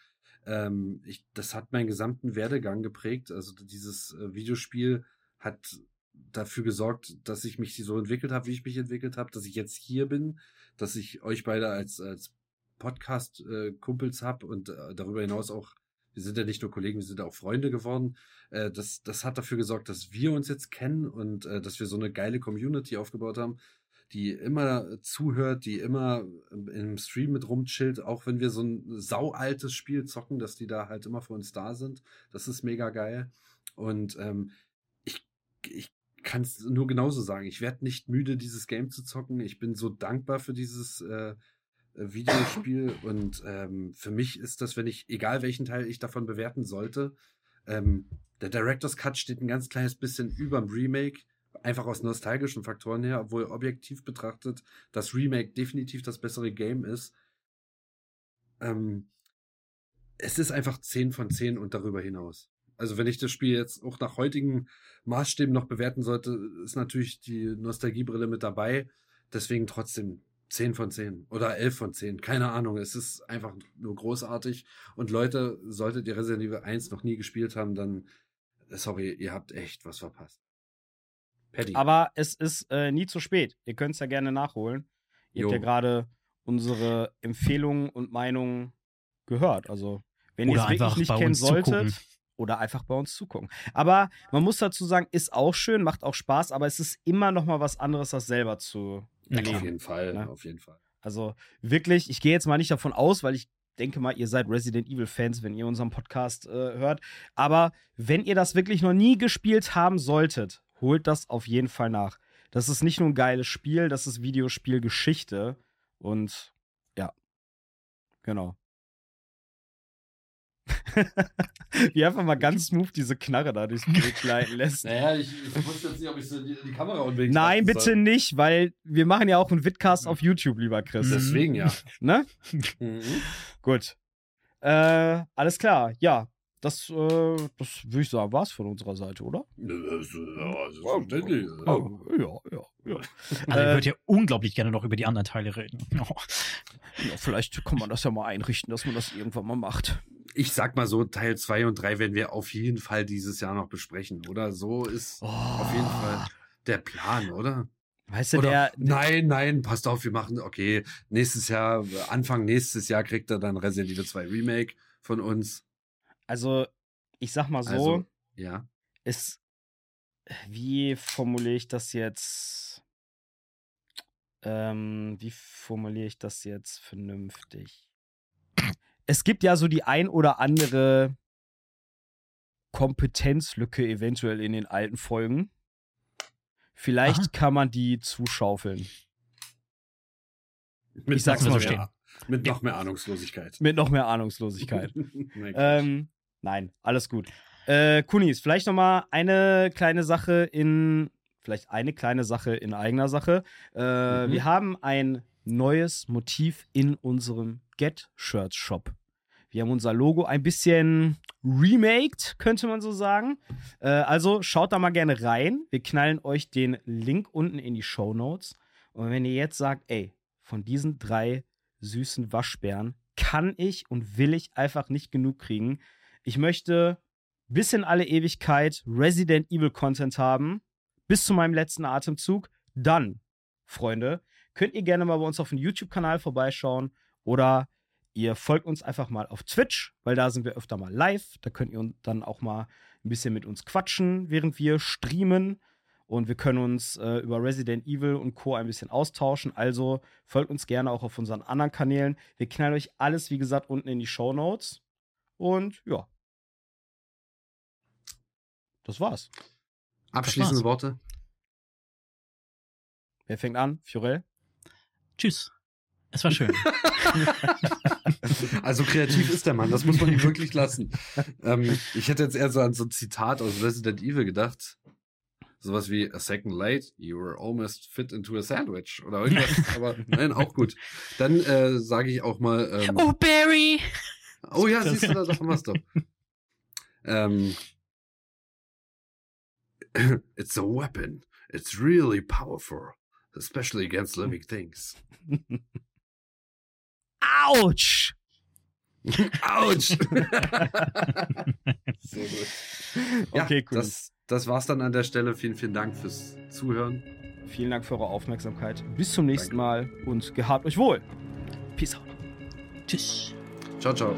Ähm, ich, das hat meinen gesamten Werdegang geprägt. Also dieses äh, Videospiel hat dafür gesorgt, dass ich mich so entwickelt habe, wie ich mich entwickelt habe, dass ich jetzt hier bin, dass ich euch beide als, als Podcast-Kumpels äh, habe und äh, darüber hinaus auch, wir sind ja nicht nur Kollegen, wir sind auch Freunde geworden. Äh, das, das hat dafür gesorgt, dass wir uns jetzt kennen und äh, dass wir so eine geile Community aufgebaut haben die immer zuhört, die immer im Stream mit rumchillt, auch wenn wir so ein saualtes Spiel zocken, dass die da halt immer für uns da sind. Das ist mega geil. Und ähm, ich, ich kann es nur genauso sagen. Ich werde nicht müde, dieses Game zu zocken. Ich bin so dankbar für dieses äh, Videospiel. Und ähm, für mich ist das, wenn ich, egal welchen Teil ich davon bewerten sollte, ähm, der Director's Cut steht ein ganz kleines bisschen über dem Remake einfach aus nostalgischen Faktoren her, obwohl objektiv betrachtet das Remake definitiv das bessere Game ist. Ähm, es ist einfach 10 von 10 und darüber hinaus. Also wenn ich das Spiel jetzt auch nach heutigen Maßstäben noch bewerten sollte, ist natürlich die Nostalgiebrille mit dabei. Deswegen trotzdem 10 von 10 oder 11 von 10. Keine Ahnung. Es ist einfach nur großartig. Und Leute, solltet ihr Resident Evil 1 noch nie gespielt haben, dann, sorry, ihr habt echt was verpasst. Paddy. Aber es ist äh, nie zu spät. Ihr könnt es ja gerne nachholen. Ihr jo. habt ja gerade unsere Empfehlungen und Meinungen gehört. Also, wenn ihr es wirklich nicht kennen solltet, zugucken. oder einfach bei uns zugucken. Aber man muss dazu sagen, ist auch schön, macht auch Spaß, aber es ist immer noch mal was anderes, das selber zu erleben. Auf jeden Fall, ne? auf jeden Fall. Also wirklich, ich gehe jetzt mal nicht davon aus, weil ich denke mal, ihr seid Resident Evil Fans, wenn ihr unseren Podcast äh, hört. Aber wenn ihr das wirklich noch nie gespielt haben solltet, holt das auf jeden Fall nach. Das ist nicht nur ein geiles Spiel, das ist Videospielgeschichte. Und ja, genau. Wie einfach mal ganz smooth diese Knarre da durchs Bild leiten lässt. Naja, ich, ich wusste jetzt nicht, ob ich so die, die Kamera unbedingt. Nein, bitte soll. nicht, weil wir machen ja auch einen Vidcast auf YouTube, lieber Chris. Deswegen ja. Ne? Mhm. Gut. Äh, alles klar, ja das, äh, das würde ich sagen, war es von unserer Seite, oder? Ja, selbstverständlich. Oh, ja, ja, ja. Also ich würde ja unglaublich gerne noch über die anderen Teile reden. Ja, vielleicht kann man das ja mal einrichten, dass man das irgendwann mal macht. Ich sag mal so, Teil 2 und 3 werden wir auf jeden Fall dieses Jahr noch besprechen, oder? So ist oh. auf jeden Fall der Plan, oder? Weißt du, oder, der, der, Nein, nein, passt auf, wir machen, okay, nächstes Jahr, Anfang nächstes Jahr kriegt er dann Resident Evil 2 Remake von uns. Also, ich sag mal so, also, ja. Es, wie formuliere ich das jetzt? Ähm, wie formuliere ich das jetzt vernünftig? Es gibt ja so die ein oder andere Kompetenzlücke eventuell in den alten Folgen. Vielleicht Aha. kann man die zuschaufeln. Mit ich sag's mal so. Mit noch mehr Ahnungslosigkeit. Mit noch mehr Ahnungslosigkeit. ähm, nein, alles gut. Äh, Kunis, vielleicht noch mal eine kleine Sache in, vielleicht eine kleine Sache in eigener Sache. Äh, mhm. Wir haben ein neues Motiv in unserem Get Shirts Shop. Wir haben unser Logo ein bisschen remaked, könnte man so sagen. Äh, also schaut da mal gerne rein. Wir knallen euch den Link unten in die Show Notes. Und wenn ihr jetzt sagt, ey, von diesen drei süßen Waschbären kann ich und will ich einfach nicht genug kriegen. Ich möchte bis in alle Ewigkeit Resident Evil Content haben, bis zu meinem letzten Atemzug, dann, Freunde, könnt ihr gerne mal bei uns auf dem YouTube-Kanal vorbeischauen oder ihr folgt uns einfach mal auf Twitch, weil da sind wir öfter mal live. Da könnt ihr dann auch mal ein bisschen mit uns quatschen, während wir streamen. Und wir können uns äh, über Resident Evil und Co. ein bisschen austauschen. Also folgt uns gerne auch auf unseren anderen Kanälen. Wir knallen euch alles, wie gesagt, unten in die Show Notes. Und ja, das war's. Abschließende das war's. Worte. Wer fängt an? Fiorel? Tschüss. Es war schön. also kreativ ist der Mann, das muss man ihm wirklich lassen. Ähm, ich hätte jetzt eher so an so ein Zitat aus Resident Evil gedacht. Sowas wie a second late, you were almost fit into a sandwich oder irgendwas. Aber nein, auch gut. Dann äh, sage ich auch mal. Ähm, oh, Barry! Oh ja, siehst du, da haben wir es doch. Ähm, it's a weapon. It's really powerful, especially against living things. Ouch! Ouch! Sehr gut. Ja, okay, cool. Das, das war's dann an der Stelle. Vielen, vielen Dank fürs Zuhören. Vielen Dank für eure Aufmerksamkeit. Bis zum nächsten Danke. Mal und gehabt euch wohl. Peace out. Tschüss. Ciao, ciao.